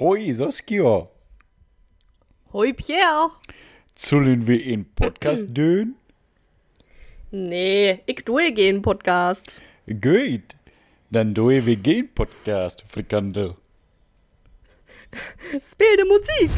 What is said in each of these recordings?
Hoi Saskia, Hoi Pierre. zullen wir in Podcast doen? Nee, ik doe geen podcast. Goed, dan doen we geen podcast, frikandel. Speel de muziek.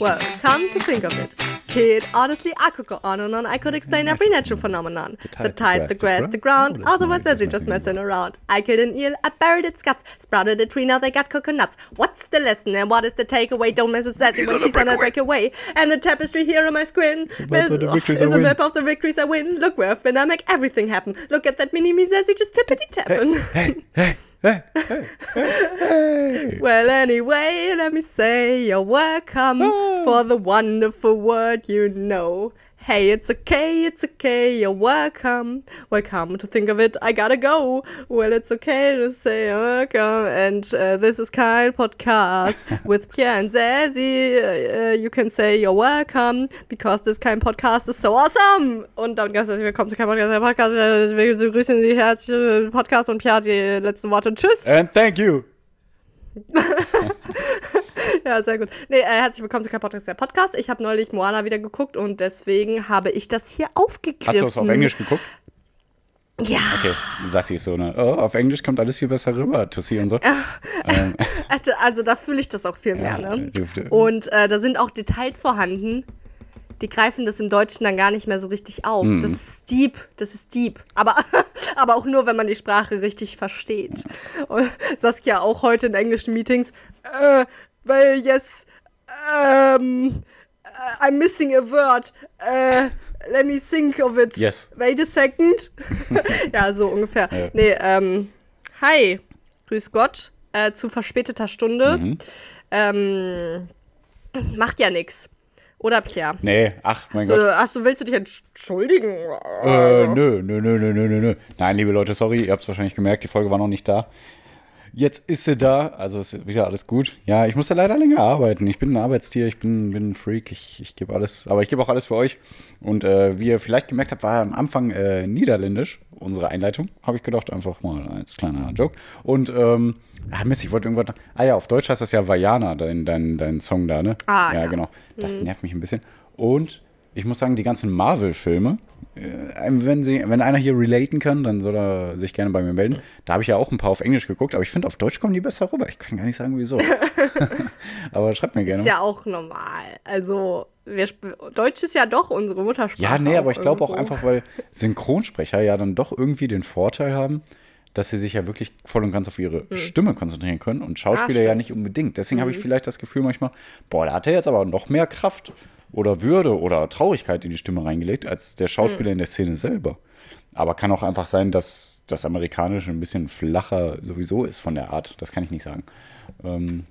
Well, come to think of it. Kid, honestly, I could go on and on. I could explain every natural phenomenon. The tide, the grass, the ground. Otherwise, that's just messing around. I killed an eel, I buried its guts, sprouted a tree, now they got coconuts. What's the lesson and what is the takeaway? Don't mess with that when she's on a breakaway. And the tapestry here on my screen a map of the victories I is a win. map of the victories I win. Look where I've been, I make everything happen. Look at that mini me Zazie just tippity tapping. Hey, hey, hey, hey, hey. Well, anyway, let me say you're welcome Oh. for the wonderful word you know. Hey, it's okay, it's okay, you're welcome. Welcome to think of it, I gotta go. Well, it's okay to say welcome. And uh, this is Kyle Podcast with Pierre and Zazie. Uh, you can say you're welcome because this kind Podcast is so awesome. Und damit ganz herzlich willkommen zu Kein Podcast, der Podcast. Wir begrüßen Sie herzlich Podcast und Pierre hat die letzten Worte. Tschüss. And thank you. Ja, sehr gut. Nee, äh, herzlich willkommen zu Kein Podcast, der Podcast. Ich habe neulich Moana wieder geguckt und deswegen habe ich das hier aufgegriffen. Hast du das auf Englisch geguckt? Ja. Okay, Sassi ist so eine, oh, auf Englisch kommt alles viel besser rüber, Tussi und so. Ähm, Also, also da fühle ich das auch viel mehr. Ja, ne? dürfte. Und äh, da sind auch Details vorhanden, die greifen das im Deutschen dann gar nicht mehr so richtig auf. Mhm. Das ist deep, das ist deep. Aber, aber auch nur, wenn man die Sprache richtig versteht. Und Saskia auch heute in englischen Meetings, äh, weil yes, ähm, äh, I'm missing a word. Äh, let me think of it. Yes. Wait a second. ja, so ungefähr. Ja. Nee, ähm, hi, grüß Gott, äh, zu verspäteter Stunde. Mhm. Ähm, macht ja nix. Oder Pierre? nee, ach, mein So, Gott. achso, willst du dich entschuldigen? Äh, nö, nö, nö, nö, nö, nö. Nein, liebe Leute, sorry, ihr habt es wahrscheinlich gemerkt, die Folge war noch nicht da. Jetzt ist sie da, also ist wieder alles gut. Ja, ich musste leider länger arbeiten. Ich bin ein Arbeitstier, ich bin, bin ein Freak, ich, ich gebe alles, aber ich gebe auch alles für euch. Und äh, wie ihr vielleicht gemerkt habt, war am Anfang äh, niederländisch, unsere Einleitung, habe ich gedacht, einfach mal als kleiner Joke. Und, ähm, ah Mist, ich wollte irgendwas, ah ja, auf Deutsch heißt das ja Vajana, dein, dein, dein Song da, ne? Ah, ja. ja. genau. Das nervt mich ein bisschen. Und ich muss sagen, die ganzen Marvel-Filme, äh, wenn, sie, wenn einer hier relaten kann, dann soll er sich gerne bei mir melden. Da habe ich ja auch ein paar auf Englisch geguckt, aber ich finde, auf Deutsch kommen die besser rüber. Ich kann gar nicht sagen, wieso. aber schreibt mir gerne. Ist ja auch normal. Also, Deutsch ist ja doch unsere Muttersprache. Ja, nee, aber ich glaube auch einfach, weil Synchronsprecher ja dann doch irgendwie den Vorteil haben, dass sie sich ja wirklich voll und ganz auf ihre Stimme konzentrieren können und Schauspieler ja stimmt. nicht unbedingt. Deswegen habe ich vielleicht das Gefühl manchmal, boah, da hat er jetzt aber noch mehr Kraft oder Würde oder Traurigkeit in die Stimme reingelegt als der Schauspieler in der Szene selber. Aber kann auch einfach sein, dass das Amerikanische ein bisschen flacher sowieso ist von der Art. Das kann ich nicht sagen. Ähm,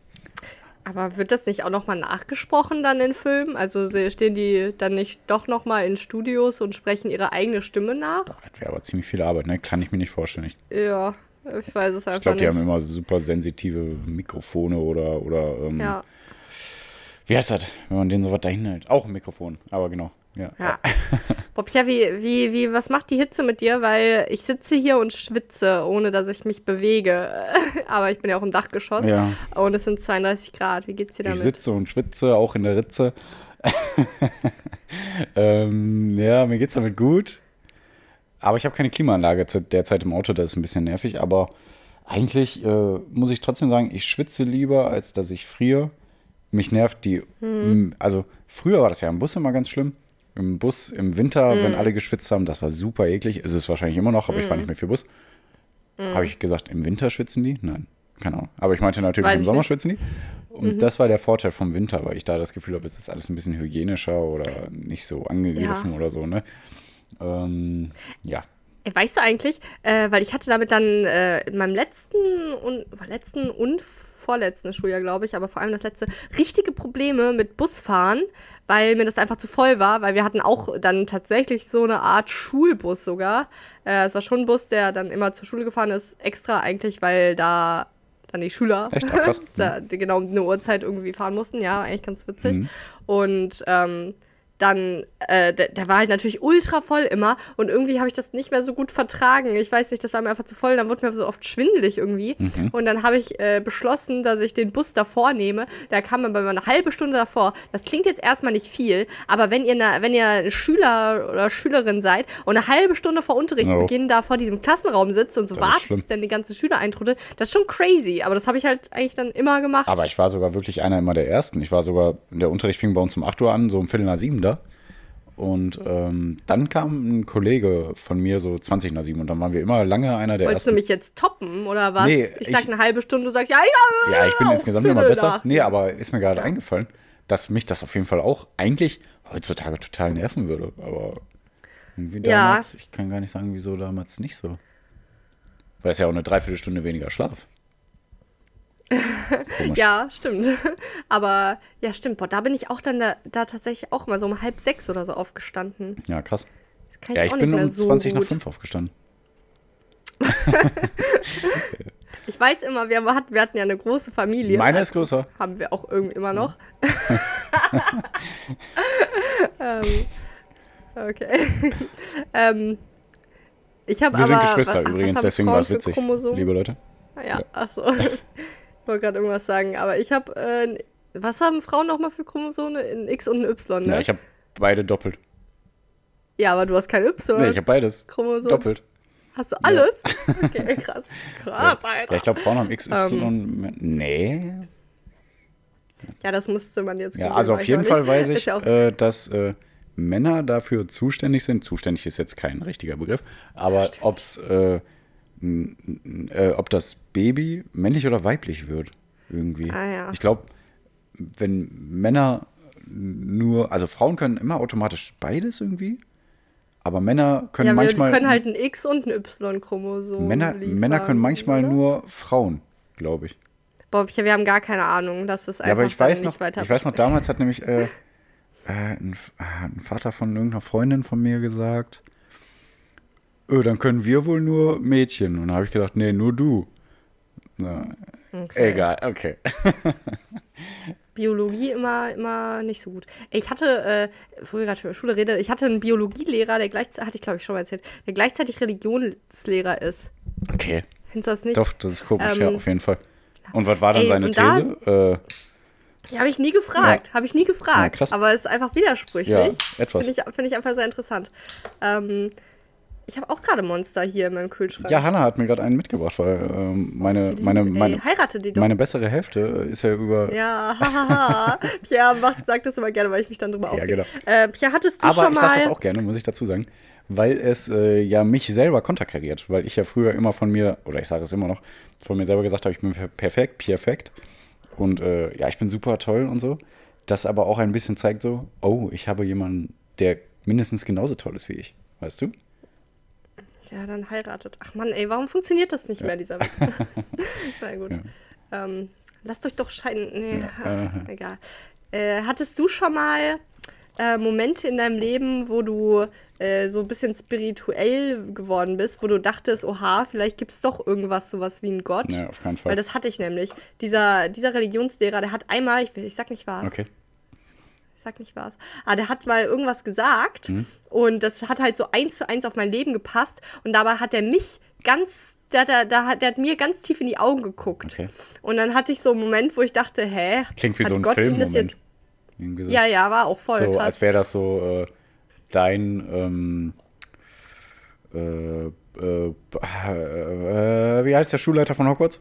Aber wird das nicht auch nochmal nachgesprochen dann in Filmen? Also stehen die dann nicht doch nochmal in Studios und sprechen ihre eigene Stimme nach? das wäre aber ziemlich viel Arbeit, ne? Kann ich mir nicht vorstellen. Ich Ja, ich weiß es einfach Ich glaube, die nicht. haben immer super sensitive Mikrofone oder, oder ähm, ja. Wie heißt das, wenn man den so was dahin hält? Auch ein Mikrofon, aber genau. Ja. Ja. Bob, ja, wie, wie, wie, was macht die Hitze mit dir? Weil ich sitze hier und schwitze, ohne dass ich mich bewege. Aber ich bin ja auch im Dachgeschoss. Ja. Und es sind 32 Grad. Wie geht's dir Ich damit? sitze und schwitze, auch in der Ritze. ähm, ja, mir geht's damit gut. Aber ich habe keine Klimaanlage derzeit im Auto, das ist ein bisschen nervig. Aber eigentlich äh, muss ich trotzdem sagen, ich schwitze lieber, als dass ich friere. Mich nervt die. m, Also, früher war das ja im Bus immer ganz schlimm. Im Bus im Winter, wenn alle geschwitzt haben, das war super eklig. Ist es wahrscheinlich immer noch, aber ich fahre nicht mehr viel Bus. Habe ich gesagt, im Winter schwitzen die? Nein, keine Ahnung. Aber ich meinte natürlich, Weiß im Sommer nicht. schwitzen die. Und das war der Vorteil vom Winter, weil ich da das Gefühl habe, es ist alles ein bisschen hygienischer oder nicht so angegriffen Ja. oder so, ne? Ähm, ja. Weißt du eigentlich, äh, weil ich hatte damit dann äh, in meinem letzten und letzten und vorletzten Schuljahr, glaube ich, aber vor allem das letzte, richtige Probleme mit Busfahren, weil mir das einfach zu voll war, weil wir hatten auch dann tatsächlich so eine Art Schulbus sogar. Äh, es war schon ein Bus, der dann immer zur Schule gefahren ist, extra eigentlich, weil da dann die Schüler Echt? Ach, da, die genau um eine Uhrzeit irgendwie fahren mussten. Ja, eigentlich ganz witzig. Mhm. Und ähm, dann, äh, der, der war halt natürlich ultra voll immer und irgendwie habe ich das nicht mehr so gut vertragen. Ich weiß nicht, das war mir einfach zu voll, dann wurde mir so oft schwindelig irgendwie. Mhm. Und dann habe ich äh, beschlossen, dass ich den Bus davor nehme. Da kam man bei mir eine halbe Stunde davor. Das klingt jetzt erstmal nicht viel, aber wenn ihr, ne, wenn ihr Schüler oder Schülerin seid und eine halbe Stunde vor Unterrichtsbeginn da vor diesem Klassenraum sitzt und so Das wartet, bis dann die ganze Schüler eintrudelt, das ist schon crazy. Aber das habe ich halt eigentlich dann immer gemacht. Aber ich war sogar wirklich einer immer der Ersten. Ich war sogar, der Unterricht fing bei uns um 8 Uhr an, so um Viertel nach sieben da. Und ähm, dann kam ein Kollege von mir so 20 nach sieben und dann waren wir immer lange einer der Wolltest du Ersten. mich jetzt toppen oder was? Nee, ich sag ich- eine halbe Stunde, du sagst, ja, ja, Ja, ich bin insgesamt immer besser. nach Nee, aber ist mir gerade eingefallen, dass mich das auf jeden Fall auch eigentlich heutzutage total nerven würde. Aber irgendwie Ja. damals, ich kann gar nicht sagen, wieso damals nicht so. Weil es ja auch eine Dreiviertelstunde weniger Schlaf. Ja, stimmt. Aber ja, stimmt. Boah, da bin ich auch dann da, da tatsächlich auch mal so um halb sechs oder so aufgestanden. Ja, krass. Das kann Ja, ich ich auch bin nicht mehr um so 20 gut. nach 5 aufgestanden. Ich weiß immer, wir, hat, wir hatten ja eine große Familie. Meine Also ist größer. Haben wir auch irgendwie immer noch. ähm, okay. ähm, ich habe Wir aber. sind Geschwister was übrigens, deswegen war es witzig. Chromosomen? Liebe Leute. Ah Ja, achso. Ich wollte gerade irgendwas sagen, aber ich habe. Äh, was haben Frauen nochmal für Chromosome? Ein X und ein Y, ne? Ja, ich habe beide doppelt. Ja, aber du hast kein Y. Nee, ich habe beides. Chromosom. Doppelt. Hast du alles? Okay, krass. Krass, Ja, Alter. ich glaube, Frauen haben XY. Ähm. nee. Ja, das musste man jetzt. Ja, also auf jeden Fall nicht. weiß ich, ja äh, dass äh, Männer dafür zuständig sind. Zuständig ist jetzt kein richtiger Begriff, aber ob's, äh, n- n- äh, ob das Baby männlich oder weiblich wird. Irgendwie. Ah, ja. Ich glaube, wenn Männer nur, also Frauen können immer automatisch beides irgendwie, aber Männer können ja, wir manchmal. können halt ein X und ein Y-Chromosom. Männer, liefern, Männer können manchmal oder? nur Frauen, glaube ich. Boah, wir haben gar keine Ahnung. Das ist einfach Ja, aber ich weiß nicht noch, weiter ich weiß noch, damals hat nämlich äh, äh, ein, äh, ein Vater von irgendeiner Freundin von mir gesagt, öh, dann können wir wohl nur Mädchen. Und da habe ich gedacht, nee, nur du. Na, Okay. Egal, okay. Biologie immer, immer nicht so gut. Ich hatte, äh, wir gerade schon über Schule reden, ich hatte einen Biologielehrer, der gleichzeitig, hatte ich glaube ich schon mal erzählt, der gleichzeitig Religionslehrer ist. Okay, Findest du das nicht? doch, das ist komisch, ja, Ähm, auf jeden Fall. Und was war dann ey, seine und da- These? Ja, habe ich nie gefragt. Habe ich nie gefragt. Ja. Aber es ist einfach widersprüchlich. Ja, etwas. Finde ich, find ich einfach sehr interessant. Ähm, ich habe auch gerade Monster hier in meinem Kühlschrank. ja, Hannah hat mir gerade einen mitgebracht, weil ähm, meine, meine, Ey, meine, heirate die doch. meine bessere Hälfte ist ja über. ja, hahaha. Pierre macht, sagt das immer gerne, weil ich mich dann drüber Ja, aufrege. genau. Äh, Pierre, hattest du Aber schon ich sage mal... das auch gerne, muss ich dazu sagen, weil es äh, ja mich selber konterkariert, weil ich ja früher immer von mir, oder ich sage es immer noch, von mir selber gesagt habe, ich bin per- perfekt, perfekt und äh, ja, ich bin super toll und so. Das aber auch ein bisschen zeigt so, oh, ich habe jemanden, der mindestens genauso toll ist wie ich, weißt du? Ja, dann heiratet. Ach Mann, ey, warum funktioniert das nicht mehr, dieser Witz? Na gut. Ähm, lasst euch doch scheiden. Nee, Ja, egal. Äh, hattest du schon mal äh, Momente in deinem Leben, wo du äh, so ein bisschen spirituell geworden bist, wo du dachtest, oha, vielleicht gibt es doch irgendwas, sowas wie einen Gott? Nee, auf keinen Fall. Weil das hatte ich nämlich. Dieser, dieser Religionslehrer, der hat einmal, ich, will- ich sag nicht was, Okay. Ich sag nicht was. Ah, der hat mal irgendwas gesagt Mhm. und das hat halt so eins zu eins auf mein Leben gepasst und dabei hat er mich ganz, der, der, der, hat, der hat mir ganz tief in die Augen geguckt. Okay. Und dann hatte ich so einen Moment, wo ich dachte, hä? Klingt wie so ein Gott ihm das Filmmoment. jetzt. So. Ja, ja, war auch voll so, krass. als wäre das so äh, dein ähm, äh, äh, äh, wie heißt der Schulleiter von Hogwarts?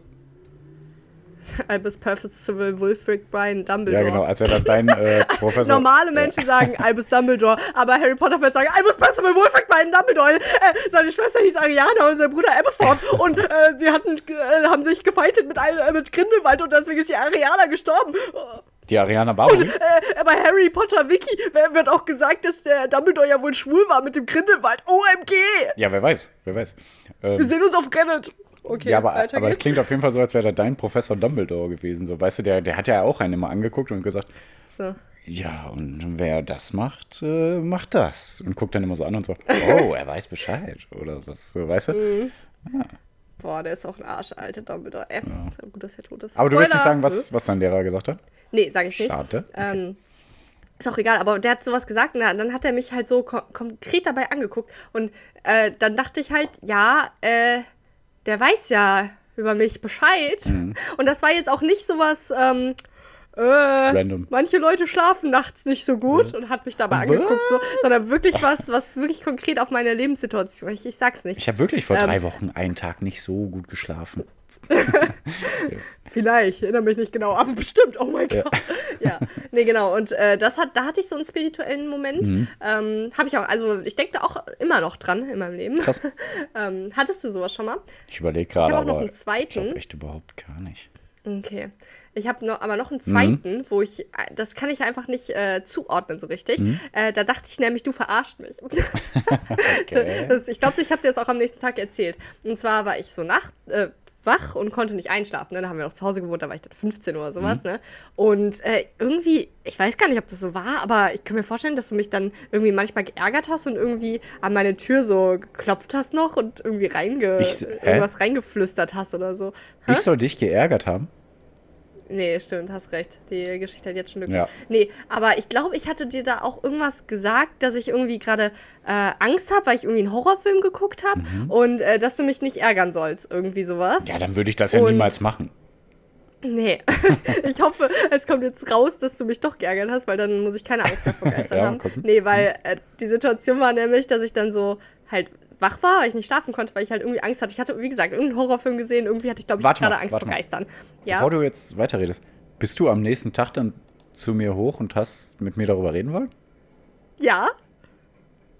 Albus Perfect Civil Wulfric Brian Dumbledore. Ja, genau, als wäre das dein äh, Professor. Normale Menschen sagen Albus Dumbledore, aber Harry Potter wird sagen Albus Percival Wulfric Brian Dumbledore. Äh, seine Schwester hieß Ariana und sein Bruder Aberforth und äh, sie hatten, äh, haben sich gefeitet mit, äh, mit Grindelwald und deswegen ist die Ariana gestorben. Die Ariana Barbery? Äh, bei Harry Potter Wiki wird auch gesagt, dass der Dumbledore ja wohl schwul war mit dem Grindelwald. OMG! Ja, wer weiß, wer weiß. Wir Ähm, sehen uns auf Reddit. Okay, ja, aber, weiter aber es klingt auf jeden Fall so, als wäre da dein Professor Dumbledore gewesen. So, weißt du, der, der hat ja auch einen immer angeguckt und gesagt, So. ja, und wer das macht, äh, macht das. Und guckt dann immer so an und so, oh, er weiß Bescheid. Oder was, so, weißt du? Mhm. Boah, der ist auch ein Arsch, alter Dumbledore. Ist ja gut, dass er tot ist. Aber du willst nicht sagen, was, was dein Lehrer gesagt hat? Nee, sag ich nicht. Schade. Ähm, ist auch egal, aber der hat sowas gesagt und dann hat er mich halt so ko konkret dabei angeguckt und äh, dann dachte ich halt, ja, äh, der weiß ja über mich Bescheid. Mhm. Und das war jetzt auch nicht sowas, ähm, äh, Random. manche Leute schlafen nachts nicht so gut ja. und hat mich dabei was? angeguckt, so, sondern wirklich was, was wirklich konkret auf meine Lebenssituation. Ich, ich sag's nicht. Ich habe wirklich vor ähm, drei Wochen einen Tag nicht so gut geschlafen. Vielleicht, ich erinnere mich nicht genau, aber bestimmt, oh mein Gott. Ja, ja. nee, genau. Und äh, das hat, da hatte ich so einen spirituellen Moment. Mhm. Ähm, Habe ich auch, also ich denke da auch immer noch dran in meinem Leben. Krass. ähm, hattest du sowas schon mal? Ich überlege gerade. Ich habe auch noch einen zweiten. Ich echt überhaupt gar nicht. Okay. Ich habe noch, aber noch einen zweiten, mhm. wo ich, das kann ich einfach nicht äh, zuordnen so richtig. Mhm. Äh, da dachte ich nämlich, du verarscht mich. okay. das, ich glaube, ich habe dir das auch am nächsten Tag erzählt. Und zwar war ich so nacht, äh, wach und konnte nicht einschlafen. Ne? Da haben wir noch zu Hause gewohnt, da war ich dann 15 oder sowas. Mhm. Ne? Und äh, irgendwie, ich weiß gar nicht, ob das so war, aber ich kann mir vorstellen, dass du mich dann irgendwie manchmal geärgert hast und irgendwie an meine Tür so geklopft hast noch und irgendwie reinge ich, irgendwas reingeflüstert hast oder so. Hä? Ich soll dich geärgert haben? Nee, stimmt, hast recht. Die Geschichte hat jetzt schon Lücken. Ja. Nee, aber ich glaube, ich hatte dir da auch irgendwas gesagt, dass ich irgendwie gerade äh, Angst habe, weil ich irgendwie einen Horrorfilm geguckt habe mhm. und äh, dass du mich nicht ärgern sollst, irgendwie sowas. Ja, dann würde ich das ja und niemals machen. Nee, ich hoffe, es kommt jetzt raus, dass du mich doch geärgert hast, weil dann muss ich keine Angst mehr vor Geistern ja, haben. Nee, weil äh, die Situation war nämlich, dass ich dann so halt wach war, weil ich nicht schlafen konnte, weil ich halt irgendwie Angst hatte. Ich hatte, wie gesagt, irgendeinen Horrorfilm gesehen. Irgendwie hatte ich, glaube ich, gerade Angst vor Geistern. Ja. Bevor du jetzt weiterredest, bist du am nächsten Tag dann zu mir hoch und hast mit mir darüber reden wollen? Ja.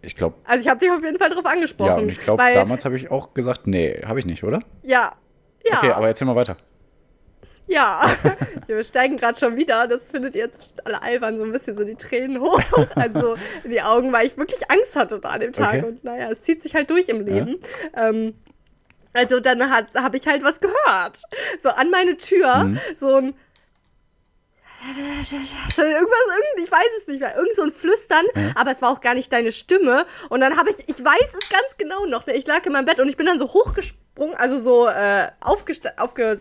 Ich glaube. Also ich habe dich auf jeden Fall darauf angesprochen. Ja, und ich glaube, damals habe ich auch gesagt, nee, habe ich nicht, oder? Ja. Ja. Okay, aber erzähl mal weiter. Ja, wir steigen gerade schon wieder. Das findet ihr jetzt alle albern, so ein bisschen so die Tränen hoch. Also in die Augen, weil ich wirklich Angst hatte da an dem Tag. Okay. Und naja, es zieht sich halt durch im Leben. Ja. Ähm, also dann habe ich halt was gehört. So an meine Tür, mhm. so ein Irgendwas, irgend, ich weiß es nicht mehr, irgend so ein Flüstern, mhm. aber es war auch gar nicht deine Stimme. Und dann habe ich, ich weiß es ganz genau noch, ne? ich lag in meinem Bett und ich bin dann so hochgesprungen, also so äh, aufge,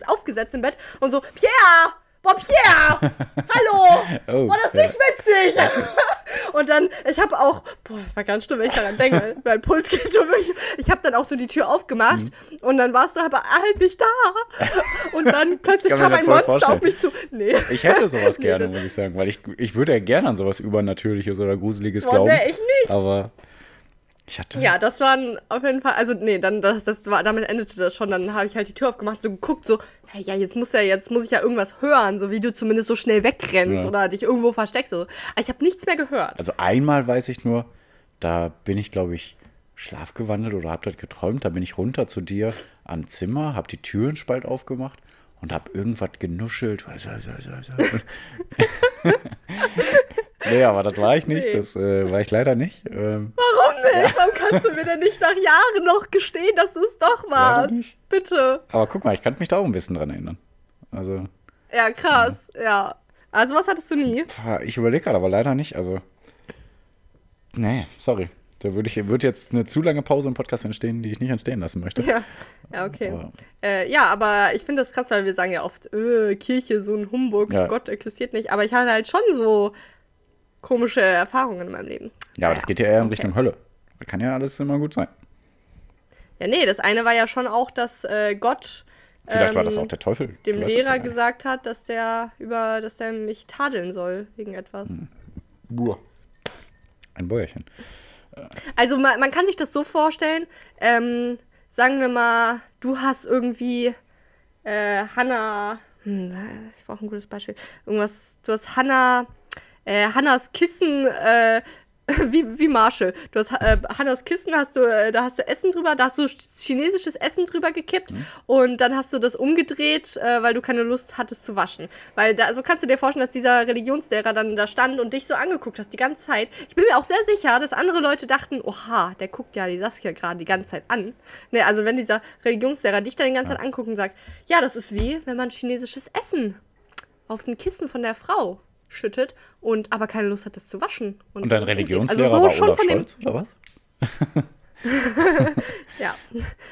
aufgesetzt im Bett und so, Pierre! Boah, Pierre! Hallo! Oh, boah, das nicht witzig! und dann, ich habe auch, boah, das war ganz schlimm, wenn ich daran denke, mein Puls geht um mich. Ich habe dann auch so die Tür aufgemacht mhm. und dann warst du aber halt nicht da. Und dann plötzlich kam ein Monster vorstellen. auf mich zu. Nee. Ich hätte sowas gerne, nee, muss ich sagen, weil ich, ich würde ja gerne an sowas Übernatürliches oder Gruseliges boah, glauben. Nee, ich nicht. Aber hatte. Ja, das waren auf jeden Fall, also nee, dann das, das war, damit endete das schon. Dann habe ich halt die Tür aufgemacht, so geguckt, so, hey, ja, jetzt muss ja, jetzt muss ich ja irgendwas hören, so wie du zumindest so schnell wegrennst ja. oder dich irgendwo versteckst. So. Aber ich habe nichts mehr gehört. Also einmal weiß ich nur, da bin ich, glaube ich, schlafgewandelt oder hab dort geträumt. Da bin ich runter zu dir am Zimmer, hab die Türenspalt aufgemacht und hab irgendwas genuschelt. nee, aber das war ich nicht. Nee. Das äh, war ich leider nicht. Ähm, Warum nicht? Warum kannst du mir denn nicht nach Jahren noch gestehen, dass du es doch warst? Bitte. Aber guck mal, ich kann mich da auch ein bisschen dran erinnern. Also. Ja, krass, ja. ja. Also, was hattest du nie? Ich überlege gerade, aber leider nicht. Also. Nee, sorry. Da würde würd jetzt eine zu lange Pause im Podcast entstehen, die ich nicht entstehen lassen möchte. Ja, ja okay. Aber, äh, ja, aber ich finde das krass, weil wir sagen ja oft, äh, Kirche, so ein Humbug, ja. Gott existiert nicht. Aber ich hatte halt schon so komische Erfahrungen in meinem Leben. Ja, aber das geht ja eher in okay. Richtung Hölle. Das kann ja alles immer gut sein. Ja, nee, das eine war ja schon auch, dass äh, Gott Vielleicht ähm, war das ähm, auch der Teufel. Dem Lehrer gesagt hat, dass der über, dass der mich tadeln soll wegen etwas. Hm. Buh. Ein Bäuerchen. Also man, man, kann sich das so vorstellen, ähm, sagen wir mal, du hast irgendwie äh, Hannah, hm, ich brauche ein gutes Beispiel, irgendwas, du hast Hannah, äh, Hannas Kissen äh, wie, wie Marshall. Du hast äh, Hannas Kissen, hast du, äh, da hast du Essen drüber, da hast du chinesisches Essen drüber gekippt mhm. und dann hast du das umgedreht, äh, weil du keine Lust hattest zu waschen. Weil da, so kannst du dir vorstellen, dass dieser Religionslehrer dann da stand und dich so angeguckt hat die ganze Zeit. Ich bin mir auch sehr sicher, dass andere Leute dachten, oha, der guckt ja die Saskia gerade die ganze Zeit an. Ne, also wenn dieser Religionslehrer dich dann die ganze Zeit anguckt und sagt, ja, das ist wie, wenn man chinesisches Essen auf ein Kissen von der Frau schüttet und aber keine Lust hat, das zu waschen. Und, und dein Religionslehrer also so war schon Olaf von Scholz, dem, oder was? ja,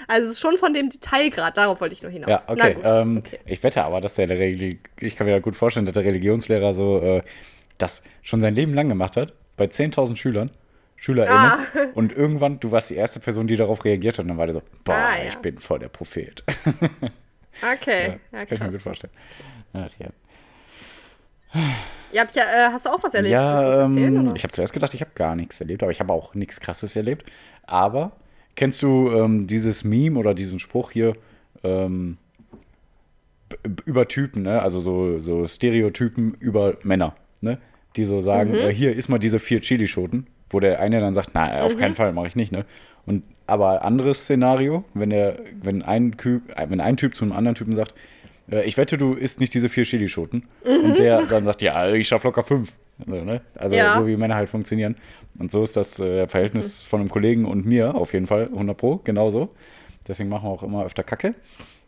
also es ist schon von dem Detailgrad, darauf wollte ich nur hinaus. Ja, okay. Ähm, okay. Ich wette aber, dass der, der ich kann mir ja gut vorstellen, dass der Religionslehrer so äh, das schon sein Leben lang gemacht hat, bei 10.000 Schülern, SchülerInnen. Ah. Und irgendwann, du warst die erste Person, die darauf reagiert hat. Und dann war der so, boah, Ah, ja. ich bin voll der Prophet. Okay. Ja, Ja, das kann ich mir krass. gut vorstellen. Ach ja. Ja, äh, hast du auch was erlebt? Ja, was erzählen, ähm, ich habe zuerst gedacht, ich habe gar nichts erlebt, aber ich habe auch nichts Krasses erlebt. Aber kennst du ähm, dieses Meme oder diesen Spruch hier ähm, über Typen, ne? Also so, so Stereotypen über Männer, ne? Die so sagen, Mhm. äh, hier ist mal diese vier Chilischoten, wo der eine dann sagt, na, auf Mhm. keinen Fall, mache ich nicht, ne? Und aber anderes Szenario, wenn der, wenn ein Typ, äh, wenn ein Typ zu einem anderen Typen sagt, ich wette, du isst nicht diese vier Chilischoten. Und der dann sagt, ja, ich schaff locker fünf. Also, ne? also Ja. so wie Männer halt funktionieren. Und so ist das äh, Verhältnis von einem Kollegen und mir auf jeden Fall 100 Pro, genauso. Deswegen machen wir auch immer öfter Kacke.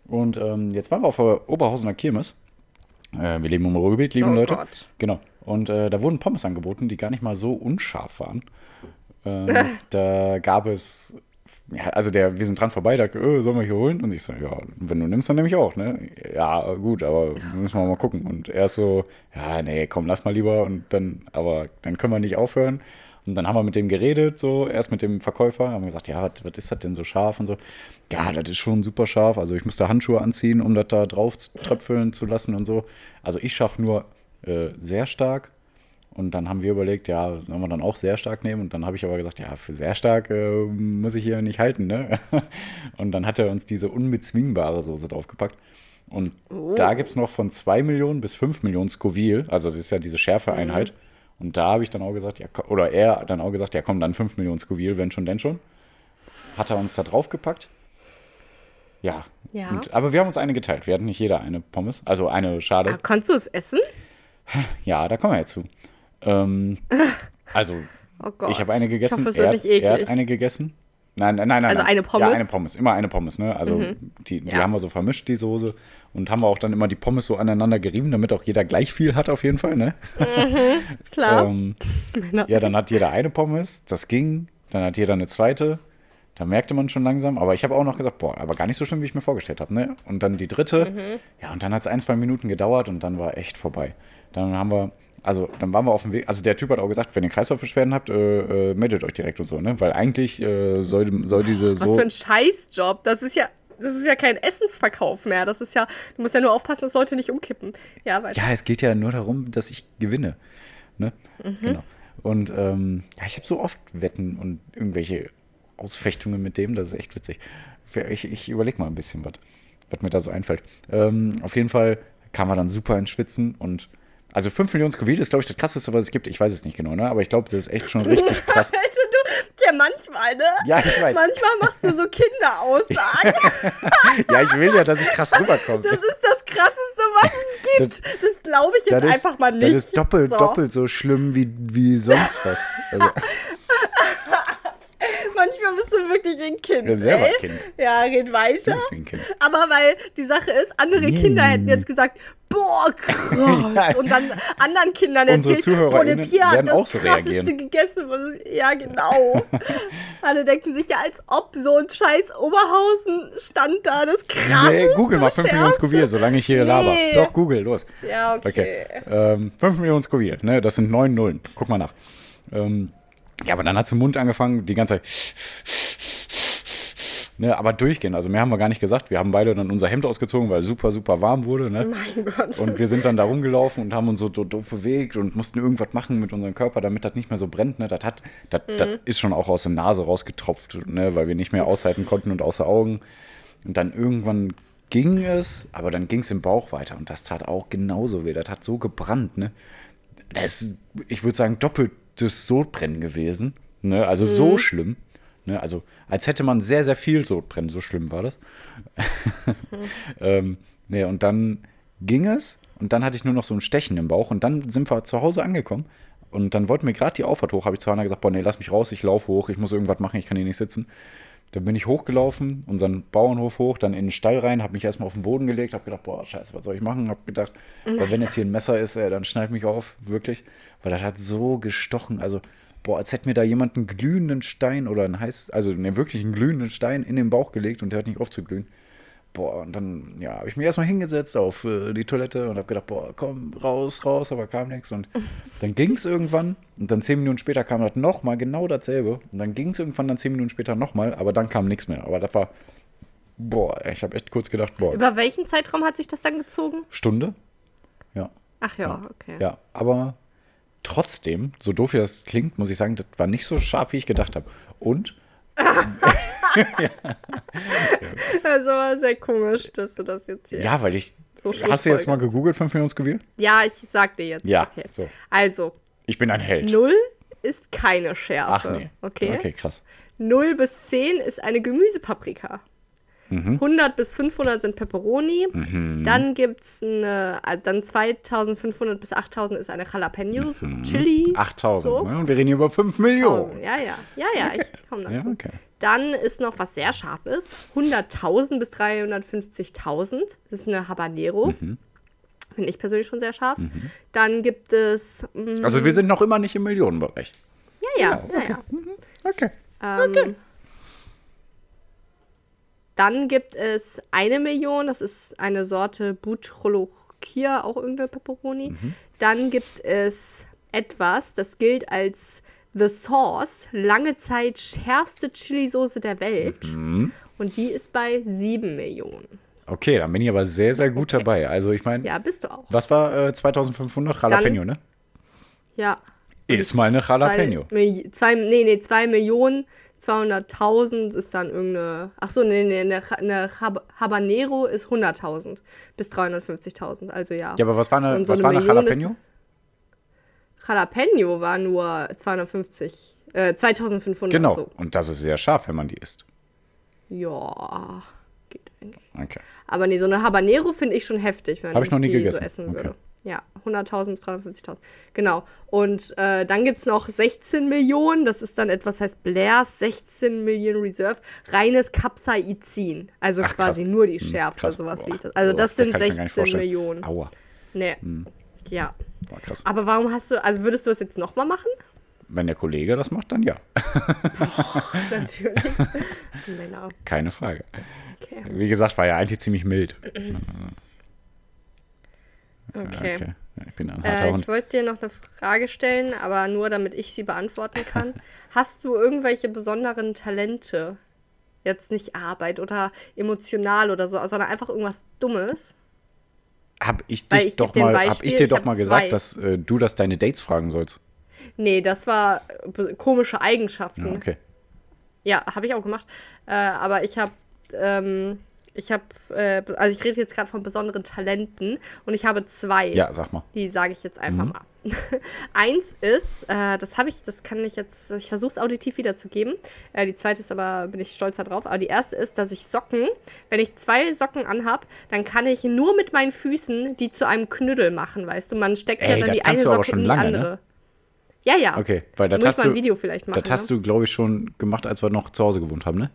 Und ähm, jetzt waren wir auf der Oberhausener Kirmes. Äh, wir leben im Ruhrgebiet, liebe Oh Leute. Gott. Genau. Und äh, da wurden Pommes angeboten, die gar nicht mal so unscharf waren. Ähm, da gab es, ja, also der, wir sind dran vorbei, da, äh, sollen wir hier holen? Und ich so, ja, wenn du nimmst, dann nehme ich auch, ne? Ja, gut, aber müssen wir mal gucken. Und er ist so, ja, nee, komm, lass mal lieber. Und dann, aber dann können wir nicht aufhören. Und dann haben wir mit dem geredet, so, erst mit dem Verkäufer, haben gesagt, ja, was, was ist das denn so scharf und so. Ja, das ist schon super scharf. Also ich musste Handschuhe anziehen, um das da drauf tröpfeln zu lassen und so. Also ich schaffe nur äh, sehr stark. Und dann haben wir überlegt, ja, sollen wir dann auch sehr stark nehmen? Und dann habe ich aber gesagt, ja, für sehr stark äh, muss ich hier nicht halten, ne? Und dann hat er uns diese unbezwingbare Soße draufgepackt. Und da gibt es noch von 2 Millionen bis 5 Millionen Scoville, also das ist ja diese Schärfeeinheit. Und da habe ich dann auch gesagt, ja, oder er hat dann auch gesagt, ja komm, dann 5 Millionen Scoville, wenn schon, denn schon. Hat er uns da draufgepackt. Ja. Ja. Und, aber wir haben uns eine geteilt. Wir hatten nicht jeder eine Pommes, also eine Schale. Ah, konntest du es essen? Ja, da kommen wir jetzt zu. Ähm, also, Oh ich habe eine gegessen, Ich hoffe, er, wird er hat eine gegessen. Nein, nein, nein. Also nein. eine Pommes? Mhm. Ja, eine Pommes. Immer eine Pommes, ne? Also, die, die Ja. haben wir so vermischt, die Soße. Und haben wir auch dann immer die Pommes so aneinander gerieben, damit auch jeder gleich viel hat, auf jeden Fall, ne? Klar. Ähm, ja, dann hat jeder eine Pommes, das ging. Dann hat jeder eine zweite. Da merkte man schon langsam. Aber ich habe auch noch gesagt, boah, aber gar nicht so schlimm, wie ich mir vorgestellt habe. Ne? Und dann die dritte. Ja, und dann hat es ein, zwei Minuten gedauert und dann war echt vorbei. Dann haben wir, also dann waren wir auf dem Weg. Also der Typ hat auch gesagt, wenn ihr Kreislaufbeschwerden habt, äh, äh, meldet euch direkt und so, ne? Weil eigentlich äh, soll, soll diese Was so. für ein Scheißjob. Das ist ja, das ist ja kein Essensverkauf mehr. Das ist ja, du musst ja nur aufpassen, dass Leute nicht umkippen. Ja, weiter. Ja, es geht ja nur darum, dass ich gewinne. Ne? Mhm. Genau. Und ähm, ja, ich habe so oft Wetten und irgendwelche Ausfechtungen mit dem, das ist echt witzig. Ich, ich überlege mal ein bisschen, was was mir da so einfällt. Ähm, auf jeden Fall kam er dann super ins Schwitzen und also 5 Millionen Scoville ist, glaube ich, das krasseste, was es gibt. Ich weiß es nicht genau, ne? aber ich glaube, das ist echt schon richtig krass. Du, ja, manchmal, ne? Ja, ich weiß. Manchmal machst du so Kinderaussagen. Ja, ich will ja, dass ich krass rüberkomme. Das ist das Krasseste, was es gibt. Das, glaube ich jetzt Das ist, einfach mal nicht. das ist doppelt, so. doppelt so schlimm wie, wie sonst was. Also, Manchmal bist du wirklich ein Kind. Ja, selber ey. Kind. Ja, red weiter. Aber weil die Sache ist, andere Nee. Kinder hätten jetzt gesagt, boah, krass. Ja. Und dann anderen Kindern erzählt, boah, der Pia hat das auch so krasseste reagieren. gegessen. Ja, genau. Alle denken sich ja, als ob so ein scheiß Oberhausen stand da, das krasseste. Nee, google mal 5 Millionen. Scoville, solange ich hier Nee. laber. Doch, google, los. Ja, okay. Okay. Ähm, 5 Millionen Scoville, ne? Das sind 9 Nullen. Guck mal nach. Ähm, ja, aber dann hat es im Mund angefangen, die ganze Zeit. Ne, aber durchgehen. Also mehr haben wir gar nicht gesagt. Wir haben beide dann unser Hemd ausgezogen, weil es super, super warm wurde. Ne? Mein Gott. Und wir sind dann da rumgelaufen und haben uns so do- doof bewegt und mussten irgendwas machen mit unserem Körper, damit das nicht mehr so brennt. Ne? Das, hat, das, das ist schon auch aus der Nase rausgetropft, ne? weil wir nicht mehr aushalten konnten und außer Augen. Und dann irgendwann ging es, aber dann ging es im Bauch weiter und das tat auch genauso weh. Das hat so gebrannt. Ne? Das ist, ich würde sagen, doppeltes Sodbrennen gewesen. Ne? Also so schlimm. Ne? Also als hätte man sehr, sehr viel Sodbrennen. So schlimm war das. ähm, ne, und dann ging es und dann hatte ich nur noch so ein Stechen im Bauch und dann sind wir zu Hause angekommen. Und dann wollten wir gerade die Auffahrt hoch, habe ich zu Hannah gesagt, boah, nee, lass mich raus, ich laufe hoch, ich muss irgendwas machen, ich kann hier nicht sitzen. Dann bin ich hochgelaufen, unseren Bauernhof hoch, dann in den Stall rein, habe mich erstmal auf den Boden gelegt, habe gedacht, boah, scheiße, was soll ich machen? Habe gedacht, weil wenn jetzt hier ein Messer ist, ey, dann schneid mich auf, wirklich. Weil das hat so gestochen, also, boah, als hätte mir da jemand einen glühenden Stein oder einen heiß, also ne, wirklich einen glühenden Stein in den Bauch gelegt und der hört nicht auf zu glühen. boah, und dann, ja, habe ich mich erstmal hingesetzt auf äh, die Toilette und habe gedacht, boah, komm, raus, raus, aber kam nichts. Und dann ging es irgendwann und dann zehn Minuten später kam das nochmal genau dasselbe. Und dann ging es irgendwann dann zehn Minuten später nochmal, aber dann kam nichts mehr. Aber das war, boah, ich habe echt kurz gedacht, boah, Über welchen Zeitraum hat sich das dann gezogen? Stunde? Ja. Ach ja, okay. Ja, aber trotzdem, so doof wie das klingt, muss ich sagen, das war nicht so scharf, wie ich gedacht habe. Und Das war sehr komisch, dass du das jetzt hier. ja, weil ich. So hast du jetzt mal gegoogelt, 5 Minuten gewählt? Ja, ich sag dir jetzt. Ja, Okay. so. Also, Ich bin ein Held. 0 ist keine Schärfe. Ach nee. Okay. Okay, krass. 0 bis 10 ist eine Gemüsepaprika. Mhm. 100 bis 500 sind Pepperoni. Dann gibt es eine, also dann 2500 bis 8000 ist eine Jalapeno Chili. 8000. So. Ne? Und wir reden hier über 5 Millionen. Ja, ja, ja, ja, ich komme dazu. Ja, okay. Dann ist noch was sehr scharf ist. 100.000 bis 350.000. Das ist eine Habanero. Mhm. Finde ich persönlich schon sehr scharf. Dann gibt es. mm, Also wir sind noch immer nicht im Millionenbereich. ja, ja, ja, ja. Okay. Ähm, Dann gibt es eine Million, das ist eine Sorte Butrolokia, auch irgendeine Pepperoni. Dann gibt es etwas, das gilt als The Sauce, lange Zeit schärfste Chili-Soße der Welt. Und die ist bei 7 Millionen. Okay, dann bin ich aber sehr, sehr gut dabei. Also ich meine, Ja, bist du auch. was war äh, 2500? Jalapeno, ne? Ja. Ist mal eine Jalapeno. Zwei, zwei, nee, nee, 2 Millionen 200.000 ist dann irgendeine. Ach so, nee, nee, eine, eine Hab- Habanero ist 100.000 bis 350.000. Also ja. Ja, aber was war eine, so was eine war eine Million ist- Jalapeno? Jalapeno war nur 250, äh, 2500. Genau. So. Und das ist sehr scharf, wenn man die isst. Ja, geht eigentlich. Okay. Aber nee, so eine Habanero finde ich schon heftig, wenn Hab ich noch nie die gegessen. so essen Okay. würde. Ja, 100.000 bis 350.000. Genau. Und äh, dann gibt es noch 16 Millionen. Das ist dann etwas, heißt Blairs 16 Millionen Reserve. Reines Capsaicin. Also Ach, quasi krass. nur die Hm, Schärfe, krass. sowas wie Boah. ich das. Also Boah, das da sind kann ich mir gar nicht 16 vorstellen. Millionen. Aua. Nee. Ja. War krass. Aber warum hast du, also würdest du das jetzt nochmal machen? Wenn der Kollege das macht, dann ja. Natürlich. Männer. Keine Frage. Okay. Wie gesagt, war ja eigentlich ziemlich mild. Okay. Okay. Ich bin ein harter Äh, ich wollte dir noch eine Frage stellen, aber nur damit ich sie beantworten kann. Hast du irgendwelche besonderen Talente? Jetzt nicht Arbeit oder emotional oder so, sondern einfach irgendwas Dummes? Hab ich dich ich doch mal, hab Beispiel, ich dir ich doch hab mal zwei. gesagt, dass äh, du das deine Dates fragen sollst. Nee, das war äh, komische Eigenschaften. Ja, okay. Ja, habe ich auch gemacht. Äh, aber ich habe, ähm, ich habe, äh, also ich rede jetzt gerade von besonderen Talenten und ich habe zwei. Ja, sag mal. Die sage ich jetzt einfach Mhm. mal. Eins ist, äh, das habe ich, das kann ich jetzt, ich versuche es auditiv wiederzugeben. Äh, die zweite ist aber, bin ich stolzer drauf. Aber die erste ist, dass ich Socken, wenn ich zwei Socken anhab, dann kann ich nur mit meinen Füßen die zu einem Knüttel machen, weißt du? Man steckt ja Ey, dann das die eine du Socke schon in die lange, ne? andere. Ja, ja. Okay, weil Da das muss hast mal ein du, Video vielleicht machen. das hast ne? du, glaube ich, schon gemacht, als wir noch zu Hause gewohnt haben, ne?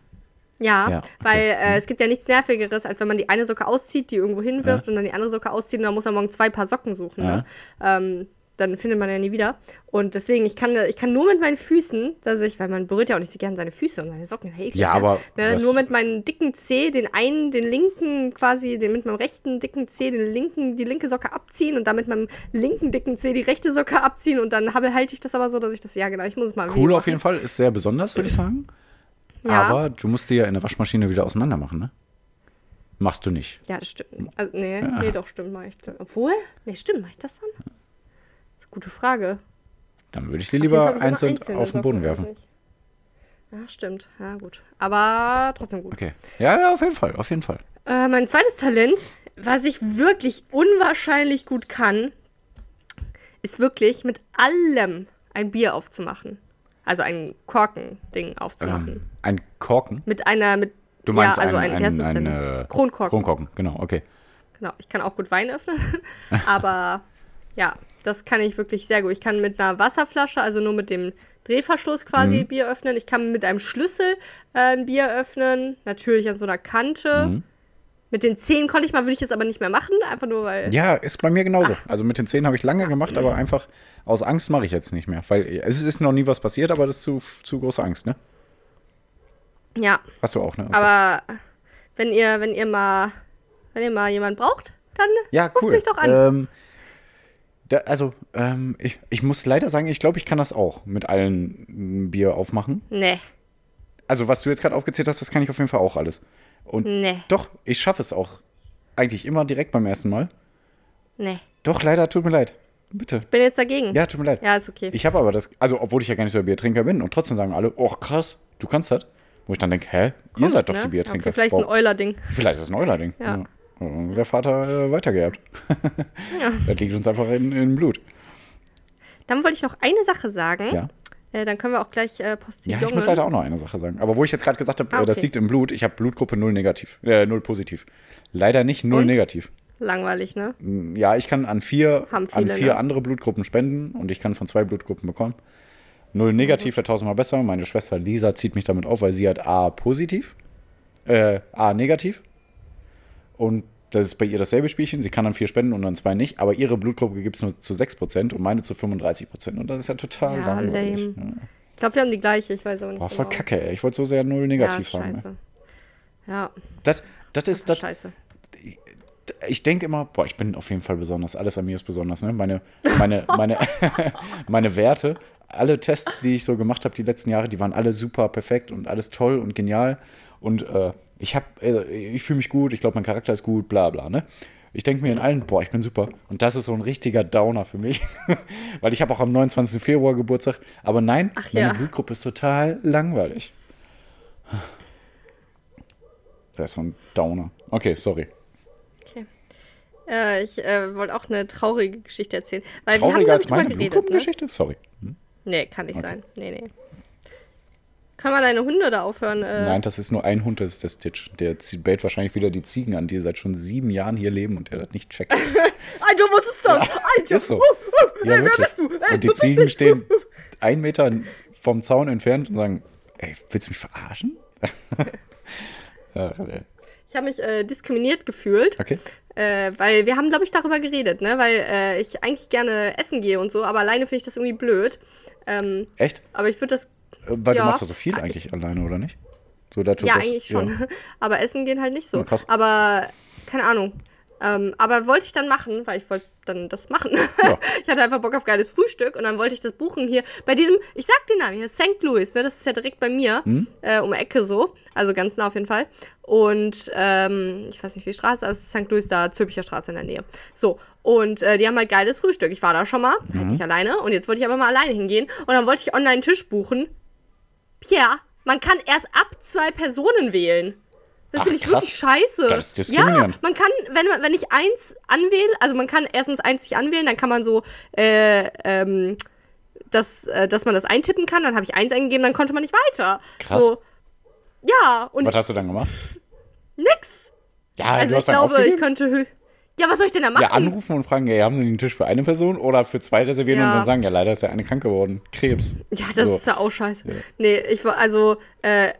Ja, Ja, okay. weil äh, es gibt ja nichts Nervigeres, als wenn man die eine Socke auszieht, die irgendwo hinwirft und dann die andere Socke auszieht und dann muss man morgen zwei Paar Socken suchen. Ne? Ähm, dann findet man ja nie wieder. Und deswegen, ich kann, ich kann nur mit meinen Füßen, dass ich, weil man berührt ja auch nicht so gerne seine Füße und seine Socken. Hey, Ja, aber Ne, nur mit meinem dicken Zeh, den einen, den linken quasi, den mit meinem rechten dicken Zeh, den linken, die linke Socke abziehen und dann mit meinem linken dicken Zeh die rechte Socke abziehen und dann habe, halte ich das aber so, dass ich das, ja genau, ich muss es mal Cool auf jeden Fall, ist sehr besonders, würde ich sagen. Ja. Aber du musst die ja in der Waschmaschine wieder auseinander machen, ne? Machst du nicht. Ja, das stimmt. Also, nee, nee, doch, stimmt, mach ich. Obwohl? Nee, stimmt, mach ich das dann? Das ist eine gute Frage. Dann würde ich die Fall lieber so einzeln einzelne auf den Boden werfen. eigentlich. Ja, stimmt. Ja, gut. Aber trotzdem gut. Okay. Ja, ja, auf jeden Fall, auf jeden Fall. Äh, mein zweites Talent, was ich wirklich unwahrscheinlich gut kann, ist wirklich mit allem ein Bier aufzumachen. Also ein Korken-Ding aufzumachen. Ähm, ein Korken. Mit einer, mit. Du meinst ja, also ein, ein, ein, ein, äh, Kronkorken. Kronkorken, genau, okay. Genau, ich kann auch gut Wein öffnen, aber ja, das kann ich wirklich sehr gut. Ich kann mit einer Wasserflasche, also nur mit dem Drehverschluss quasi Mhm. Bier öffnen. Ich kann mit einem Schlüssel äh, ein Bier öffnen, natürlich an so einer Kante. Mhm. Mit den Zehen konnte ich mal, würde ich jetzt aber nicht mehr machen, einfach nur weil. Ja, ist bei mir genauso. Also mit den Zähnen habe ich lange gemacht, aber einfach aus Angst mache ich jetzt nicht mehr. Weil es ist noch nie was passiert, aber das ist zu, zu große Angst, ne? Ja, Hast du auch, ne? Okay. aber wenn ihr, wenn ihr mal, wenn ihr mal jemanden braucht, dann Ja, ruft cool. mich doch an. Ähm, da, also, ähm, ich, ich muss leider sagen, ich glaube, ich kann das auch mit allen Bier aufmachen. nee, Also, was du jetzt gerade aufgezählt hast, das kann ich auf jeden Fall auch alles. Und nee, doch, ich schaffe es auch eigentlich immer direkt beim ersten Mal. nee. Doch, leider, tut mir leid. Bitte. Bin jetzt dagegen. Ja, tut mir leid. Ja, ist okay. Ich habe aber das, also, obwohl ich ja gar nicht so ein Biertrinker bin und trotzdem sagen alle, oh krass, du kannst das. Wo ich dann denke, hä, ihr Komisch, seid doch ne? die Biertrinker. Okay, vielleicht ist ein Wow. Euler-Ding. Vielleicht ist es ein Euler-Ding. Ja. Ja. Der Vater äh, weitergeerbt. Ja. Das liegt uns einfach in, in Blut. Dann wollte ich noch eine Sache sagen. Ja. Äh, dann können wir auch gleich äh, Ja, Postillon. ich muss leider auch noch eine Sache sagen. Aber wo ich jetzt gerade gesagt habe, Ah, äh, das okay. liegt im Blut, ich habe Blutgruppe 0 negativ, äh, 0 positiv. Leider nicht 0 Und? negativ. Langweilig, ne? Ja, ich kann an vier, Haben an viele, vier ne? andere Blutgruppen spenden und ich kann von zwei Blutgruppen bekommen. 0 negativ wäre tausendmal besser. Meine Schwester Lisa zieht mich damit auf, weil sie hat A positiv, äh, A negativ. Und das ist bei ihr dasselbe Spielchen. Sie kann dann vier spenden und dann zwei nicht. Aber ihre Blutgruppe gibt es nur zu 6% und meine zu 35%. Und das ist ja total Ja, langweilig. lame. Ja. Ich glaube, wir haben die gleiche, ich weiß aber nicht. Boah, voll genau. kacke, ey. Ich wollte so sehr 0 Ja, negativ haben. ey. scheiße. Ja, Das, das ist das. scheiße. Ich denke immer, boah, ich bin auf jeden Fall besonders. Alles an mir ist besonders. Ne? Meine, meine, meine, meine Werte, alle Tests, die ich so gemacht habe die letzten Jahre, die waren alle super perfekt und alles toll und genial. Und äh, ich habe, äh, ich fühle mich gut, ich glaube, mein Charakter ist gut, bla bla. Ne? Ich denke mir in allen, boah, ich bin super. Und das ist so ein richtiger Downer für mich. Weil ich habe auch am 29. Februar Geburtstag. Aber nein, Ach meine ja. Blutgruppe ist total langweilig. Das ist so ein Downer. Okay, sorry. Okay. Äh, ich äh, wollte auch eine traurige Geschichte erzählen. Weil Trauriger wir haben, als meine geredet, ne? Blutgruppengeschichte? Sorry. Hm? Nee, kann nicht sein. Nee, nee. Können wir deine Hunde da aufhören? Äh, Nein, das ist nur ein Hund, das ist der Stitch. Der bellt wahrscheinlich wieder die Ziegen an, die seit schon sieben Jahren hier leben und der das nicht checkt. Alter, was ist das? Alter, Ist so. Ja, wer wirklich. bist du? Ey, Und die wer Ziegen stehen einen Meter vom Zaun entfernt und sagen, ey, willst du mich verarschen? ja, äh, Ich habe mich äh, diskriminiert gefühlt, okay. äh, weil wir haben, glaube ich, darüber geredet, ne? Weil äh, ich eigentlich gerne essen gehe und so, aber alleine finde ich das irgendwie blöd. Ähm, Echt? aber ich würde das, Weil Ja. du machst doch so viel eigentlich alleine, oder nicht? So, da tut ja, das- eigentlich schon. ja. Aber essen gehen halt nicht so. Ja, aber, keine Ahnung. Ähm, aber wollte ich dann machen, weil ich wollte dann das machen. Ja. ich hatte einfach Bock auf geiles Frühstück und dann wollte ich das buchen hier bei diesem, ich sag den Namen hier, St. Louis, ne? Das ist ja direkt bei mir, Hm? äh, um Ecke so. Also ganz nah auf jeden Fall. Und ähm, ich weiß nicht, wie die Straße, also St. Louis da, Zülpicher Straße in der Nähe. So, und äh, die haben halt geiles Frühstück. Ich war da schon mal, halt nicht alleine. Und jetzt wollte ich aber mal alleine hingehen. Und dann wollte ich online einen Tisch buchen. Pierre, man kann erst ab zwei Personen wählen. Das finde ich wirklich scheiße. Das ist ja, diskriminierend. man kann, wenn, man- wenn ich eins anwähle, also man kann erstens eins sich anwählen, dann kann man so, äh, ähm, das, äh, dass man das eintippen kann, dann habe ich eins eingegeben, dann konnte man nicht weiter. Krass. So, ja, und Was hast du dann gemacht? nix. Ja, Also ich glaube, ich aufgegeben? könnte. Ja, was soll ich denn da machen? Ja, anrufen und fragen, ey, haben Sie den Tisch für eine Person oder für zwei reservieren Ja. und dann sagen, ja, leider ist der eine krank geworden. Krebs. Ja, das So. ist ja auch scheiße. Nee, ich war, also, äh,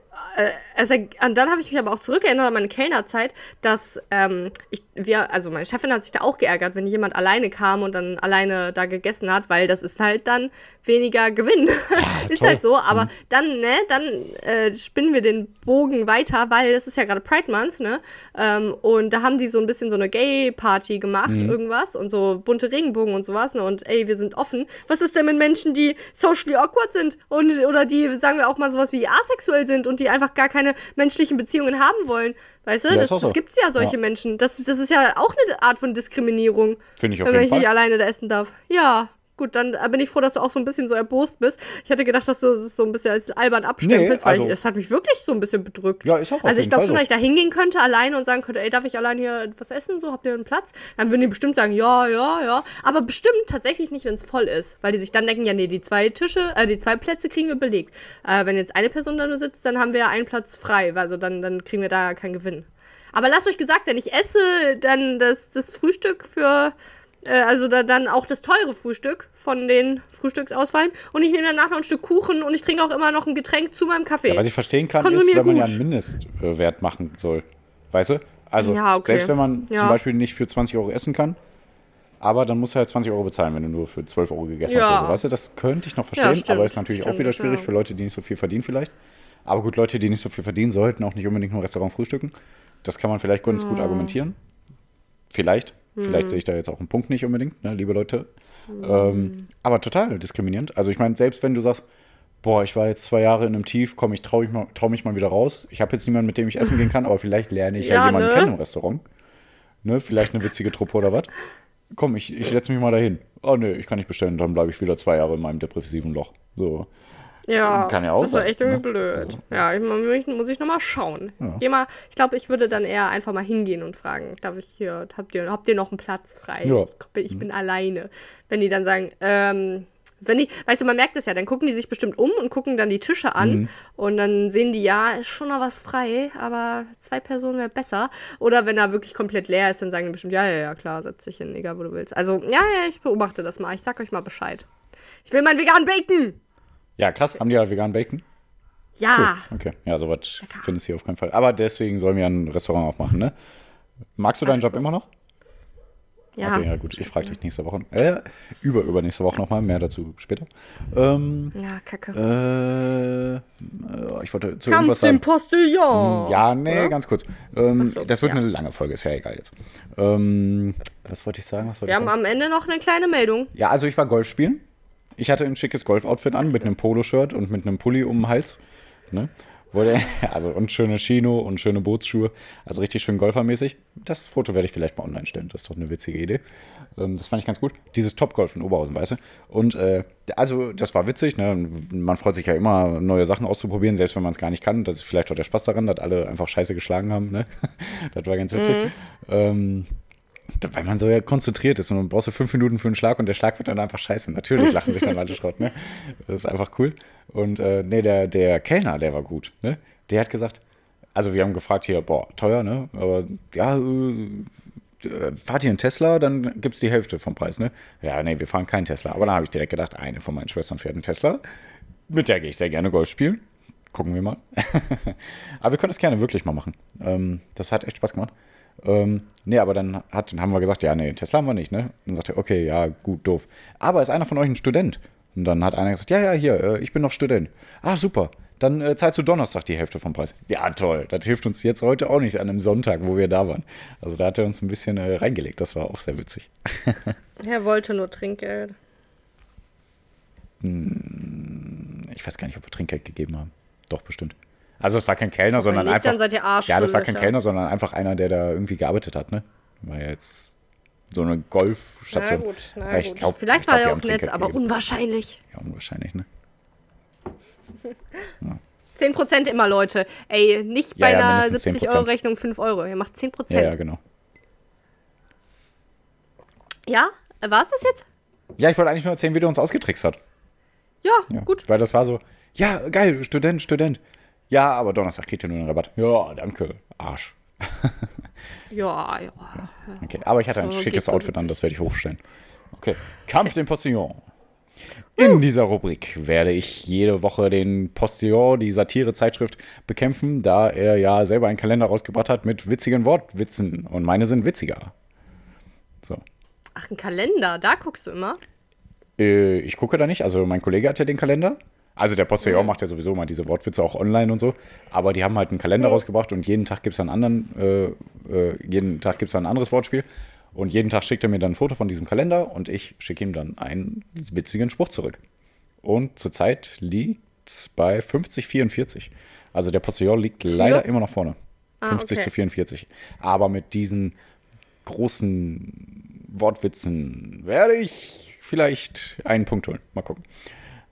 also, und dann habe ich mich aber auch zurückerinnert an meine Kellnerzeit, dass ähm, ich, wir, also meine Chefin hat sich da auch geärgert, wenn jemand alleine kam und dann alleine da gegessen hat, weil das ist halt dann weniger Gewinn. ist toll. halt so, aber dann, ne, dann äh, spinnen wir den Bogen weiter, weil es ist ja gerade Pride Month, ne? Ähm, und da haben die so ein bisschen so eine Gay-Party gemacht, irgendwas, und so bunte Regenbogen und sowas, ne? Und ey, wir sind offen. Was ist denn mit Menschen, die socially awkward sind und oder die, sagen wir auch mal sowas wie asexuell sind und die einfach gar keine menschlichen Beziehungen haben wollen? Weißt du, Ja, das, so. das gibt's ja solche Ja. Menschen. Das, das ist ja auch eine Art von Diskriminierung. Finde ich auf wenn jeden man Fall. alleine da essen darf. Ja. Gut, dann äh, bin ich froh, dass du auch so ein bisschen so erbost bist. Ich hatte gedacht, dass du es so ein bisschen als albern abstempelst, Nee, weil also- ich, es hat mich wirklich so ein bisschen bedrückt. Ja, ist auch Also ich glaube schon, dass ich da hingehen könnte alleine und sagen könnte, ey, darf ich allein hier etwas essen? So, habt ihr einen Platz? Dann würden die bestimmt sagen, ja, ja, ja. Aber bestimmt tatsächlich nicht, wenn es voll ist. Weil die sich dann denken, ja, nee, die zwei Tische, äh, die zwei Plätze kriegen wir belegt. Äh, wenn jetzt eine Person da nur sitzt, dann haben wir einen Platz frei. Also dann, dann kriegen wir da keinen Gewinn. Aber lasst euch gesagt sein, ich esse dann das, das Frühstück für, also da, dann auch das teure Frühstück von den Frühstücksauswahlen. Und ich nehme danach noch ein Stück Kuchen und ich trinke auch immer noch ein Getränk zu meinem Kaffee. Ja, was ich verstehen kann, Konsumier ist, wenn man ja gut. einen Mindestwert machen soll. Weißt du? Also, Ja, okay. selbst wenn man Ja. zum Beispiel nicht für 20 Euro essen kann, aber dann musst du halt 20 Euro bezahlen, wenn du nur für 12 Euro gegessen hast. Oder so. Weißt du, das könnte ich noch verstehen, stimmt, aber ist natürlich auch stimmt, wieder schwierig für Leute, die nicht so viel verdienen vielleicht. Aber gut, Leute, die nicht so viel verdienen, sollten auch nicht unbedingt nur Restaurant frühstücken. Das kann man vielleicht ganz gut argumentieren. Vielleicht. Vielleicht sehe ich da jetzt auch einen Punkt nicht unbedingt, ne, liebe Leute. Ähm, aber total diskriminierend. Also ich meine, selbst wenn du sagst, boah, ich war jetzt zwei Jahre in einem Tief, komm, ich traue mich, mal- trau mich mal wieder raus. Ich habe jetzt niemanden, mit dem ich essen gehen kann, aber vielleicht lerne ich ja, Ja, jemanden ne? kennen im Restaurant. Ne, vielleicht eine witzige Truppe oder was. Komm, ich, ich setze mich mal dahin. Oh nee, ich kann nicht bestellen, dann bleibe ich wieder zwei Jahre in meinem depressiven Loch. So. Ja, Kann ja auch das ist echt irgendwie ne? blöd. Also, ja, ich, muss- muss ich nochmal schauen. Ja. Geh mal, ich glaube, ich würde dann eher einfach mal hingehen und fragen, darf ich hier, habt ihr, habt ihr noch einen Platz frei? Ja. Mhm. Ich, bin, ich bin alleine. Wenn die dann sagen, ähm, wenn die, weißt du, man merkt es ja, dann gucken die sich bestimmt um und gucken dann die Tische an Mhm. und dann sehen die, ja, ist schon noch was frei, aber zwei Personen wäre besser. Oder wenn er wirklich komplett leer ist, dann sagen die bestimmt, ja, ja, ja, klar, setz dich hin, egal wo du willst. Also, ja, ja, ich beobachte das mal. Ich sag euch mal Bescheid. Ich will meinen veganen Bacon! Ja, krass. Haben die ja veganen Bacon? Ja! Okay, ja, sowas findest du hier auf keinen Fall. Aber deswegen sollen wir ein Restaurant aufmachen, ne? Magst du deinen Ach Job so. immer noch? Ja. Okay, ja gut, ich frage dich nächste Woche. Äh, über, übernächste Woche nochmal, mehr dazu später. Ähm, Ja, kacke. äh, äh, ich wollte zu Kampf irgendwas sagen. Postillon. Ja, nee, Oder? ganz kurz. Ähm, so, das wird ja. eine lange Folge, ist ja egal jetzt. Ähm, was wollte ich sagen? Wollte Wir ich haben sagen? am Ende noch eine kleine Meldung. Ja, also ich war Golf spielen. Ich hatte ein schickes Golf-Outfit an mit einem Poloshirt und mit einem Pulli um den Hals. Ne? Also und schöne Chino und schöne Bootsschuhe. Also richtig schön golfermäßig. Das Foto werde ich vielleicht mal online stellen. Das ist doch eine witzige Idee. Ähm, das fand ich ganz gut. Dieses Topgolf in Oberhausen, weißt du? Und äh, also das war witzig. Ne? Man freut sich ja immer, neue Sachen auszuprobieren, selbst wenn man es gar nicht kann. Das ist vielleicht auch der Spaß daran, dass alle einfach scheiße geschlagen haben. Ne? das war ganz witzig. Ähm, weil man so ja konzentriert ist und dann brauchst du fünf Minuten für einen Schlag und der Schlag wird dann einfach scheiße. Natürlich lachen sich dann alle Schrott, ne? Das ist einfach cool. Und äh, nee, der, der Kellner, der war gut, ne? Der hat gesagt, also wir haben gefragt hier, boah, teuer, ne? Aber ja, äh, äh, fahrt ihr einen Tesla, dann gibt's die Hälfte vom Preis, ne? Ja, nee, wir fahren keinen Tesla. Aber dann habe ich direkt gedacht, eine von meinen Schwestern fährt einen Tesla. Mit der gehe ich sehr gerne Golf spielen. Gucken wir mal. aber wir können das gerne wirklich mal machen. Ähm, das hat echt Spaß gemacht. Ähm, nee, aber dann hat, haben wir gesagt, ja, nee, Tesla haben wir nicht, ne? Und dann sagte er, okay, ja, gut, doof. Aber ist einer von euch ein Student? Und dann hat einer gesagt, ja, ja, hier, äh, ich bin noch Student. Ah, super. Dann äh, zahlst du Donnerstag die Hälfte vom Preis. Ja, toll. Das hilft uns jetzt heute auch nicht an einem Sonntag, wo wir da waren. Also da hat er uns ein bisschen äh, reingelegt. Das war auch sehr witzig. Er wollte nur Trinkgeld. Ich weiß gar nicht, ob wir Trinkgeld gegeben haben. Doch, bestimmt. Also es war kein Kellner, sondern nicht, einfach. dann seid ihr ja, das war kein. Kellner, sondern einfach einer, der da irgendwie gearbeitet hat, ne? War ja jetzt so eine Na Golfstation. gut, na ich gut. glaub- Vielleicht ich glaub, war er auch nett, aber gegeben. unwahrscheinlich. Ja, unwahrscheinlich, ne? 10% immer, Leute. Ey, nicht Ja, bei ja, einer mindestens 70 10%. Euro Rechnung 5 Euro. Ihr macht 10%. Ja, ja, genau. Ja? War es das jetzt? Ja, ich wollte eigentlich nur erzählen, wie der uns ausgetrickst hat. Ja, Ja. gut. Weil das war so, ja, geil, Student, Student. Ja, aber Donnerstag kriegt ihr nur einen Rabatt. Ja, danke, Arsch. Ja, ja. Okay, aber ich hatte ein So schickes Outfit an, das werde ich hochstellen. Okay, Kampf den Postillon. In dieser Rubrik werde ich jede Woche den Postillon, die Satirezeitschrift, bekämpfen, da er ja selber einen Kalender rausgebracht hat mit witzigen Wortwitzen. Und meine sind witziger. So. Ach, ein Kalender, da guckst du immer. Äh, ich gucke da nicht, also mein Kollege hat ja den Kalender. Also der Postillon macht ja sowieso mal diese Wortwitze auch online und so. Aber die haben halt einen Kalender rausgebracht und jeden Tag gibt es einen anderen, äh, äh, jeden Tag gibt es ein anderes Wortspiel. Und jeden Tag schickt er mir dann ein Foto von diesem Kalender und ich schicke ihm dann einen witzigen Spruch zurück. Und zurzeit liegt es bei 50, 44. Also der Postillon liegt leider immer noch vorne. Ah, 50 okay. zu 44. Aber mit diesen großen Wortwitzen werde ich vielleicht einen Punkt holen. Mal gucken.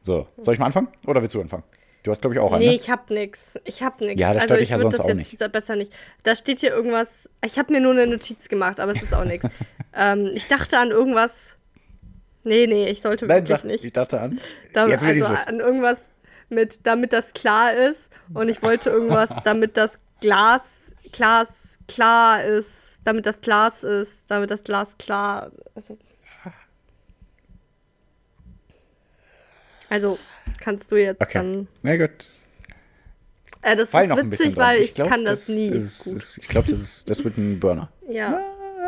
So, soll ich mal anfangen? Oder willst du anfangen? Du hast, glaube ich, auch einen. Nee, Ne? ich hab nix. Ich hab nix. Ja, das also stört ich dich ja sonst das auch nicht. besser nicht. Da steht hier irgendwas. Ich habe mir nur eine Notiz gemacht, aber es ist auch nichts. ähm, ich dachte an irgendwas. Nee, nee, ich sollte Nein, wirklich sag, nicht. ich dachte an. Da, Jetzt will ich's also wissen. an irgendwas mit, damit das klar ist. Und ich wollte irgendwas, damit das Glas, Glas klar ist. Damit das Glas ist. Damit das Glas klar. Also, also kannst du jetzt Okay. dann. Na gut. Äh, das Fall ist witzig, weil ich, glaub, kann das, nie. Ist, ist, ich glaube, das, ist- das wird ein Burner. ja.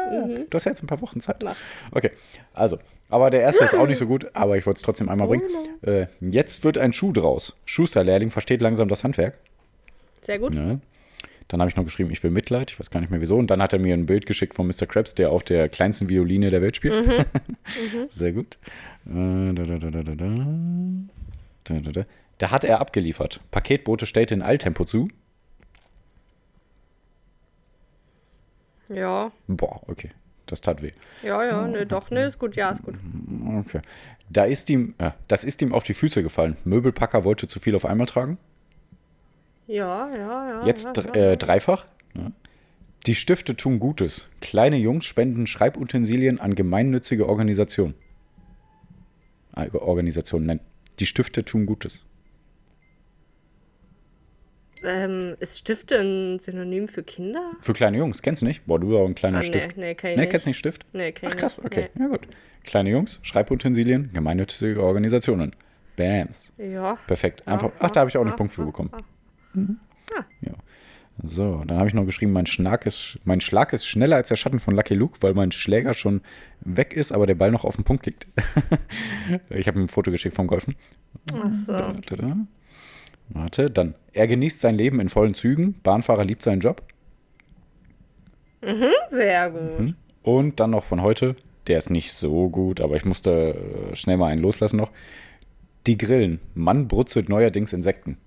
Du hast ja jetzt ein paar Wochen Zeit. Mach. Okay, also. Aber der erste ist auch nicht so gut, aber ich wollte es trotzdem einmal bringen. Äh, jetzt wird ein Schuh draus. Schusterlehrling versteht langsam das Handwerk. Sehr gut. Ja. Dann habe ich noch geschrieben, ich will Mitleid. Ich weiß gar nicht mehr wieso. Und dann hat er mir ein Bild geschickt von Mr. Krabs, der auf der kleinsten Violine der Welt spielt. Mhm. Sehr gut. Da, da, da, da, da, da. Da, da, da. da hat er abgeliefert. Paketboote stellte in Alltempo zu. Ja, Boah, okay. Das tat weh. ja, ja, nee, doch, nee, ist gut, ja, ist gut. Okay. Da ist ihm, äh, das ist ihm auf die Füße gefallen. Möbelpacker wollte zu viel auf einmal tragen. Ja, ja, ja. Jetzt ja, dr- ja. äh, dreifach. Die Stifte tun Gutes. Kleine Jungs spenden Schreibutensilien an gemeinnützige Organisationen. Organisationen nennen. Die Stifte tun Gutes. Ähm, ist Stifte ein Synonym für Kinder? Für kleine Jungs. Kennst du nicht? Boah, du bist auch ein kleiner Ah, Stift. Nee, nee, kenn ich Nee, nicht. kennst du nicht Stift? Nee, kenn ich Ach krass, okay. Ja gut. Kleine Jungs, Schreibutensilien, gemeinnützige Organisationen. Bams. Nee. Ja. Perfekt. Einfach, ja, ach, da habe ich auch einen ja, Punkt für bekommen. ja. Ja. So, dann habe ich noch geschrieben, mein Schlag, ist, mein Schlag ist schneller als der Schatten von Lucky Luke, weil mein Schläger schon weg ist, aber der Ball noch auf dem Punkt liegt. ich habe ihm ein Foto geschickt vom Golfen. Ach so. Da, da, da. Warte, dann. Er genießt sein Leben in vollen Zügen. Bahnfahrer liebt seinen Job. Sehr gut. Und dann noch von heute, der ist nicht so gut, aber ich musste äh, schnell mal einen loslassen noch. Die Grillen. Mann brutzelt neuerdings Insekten.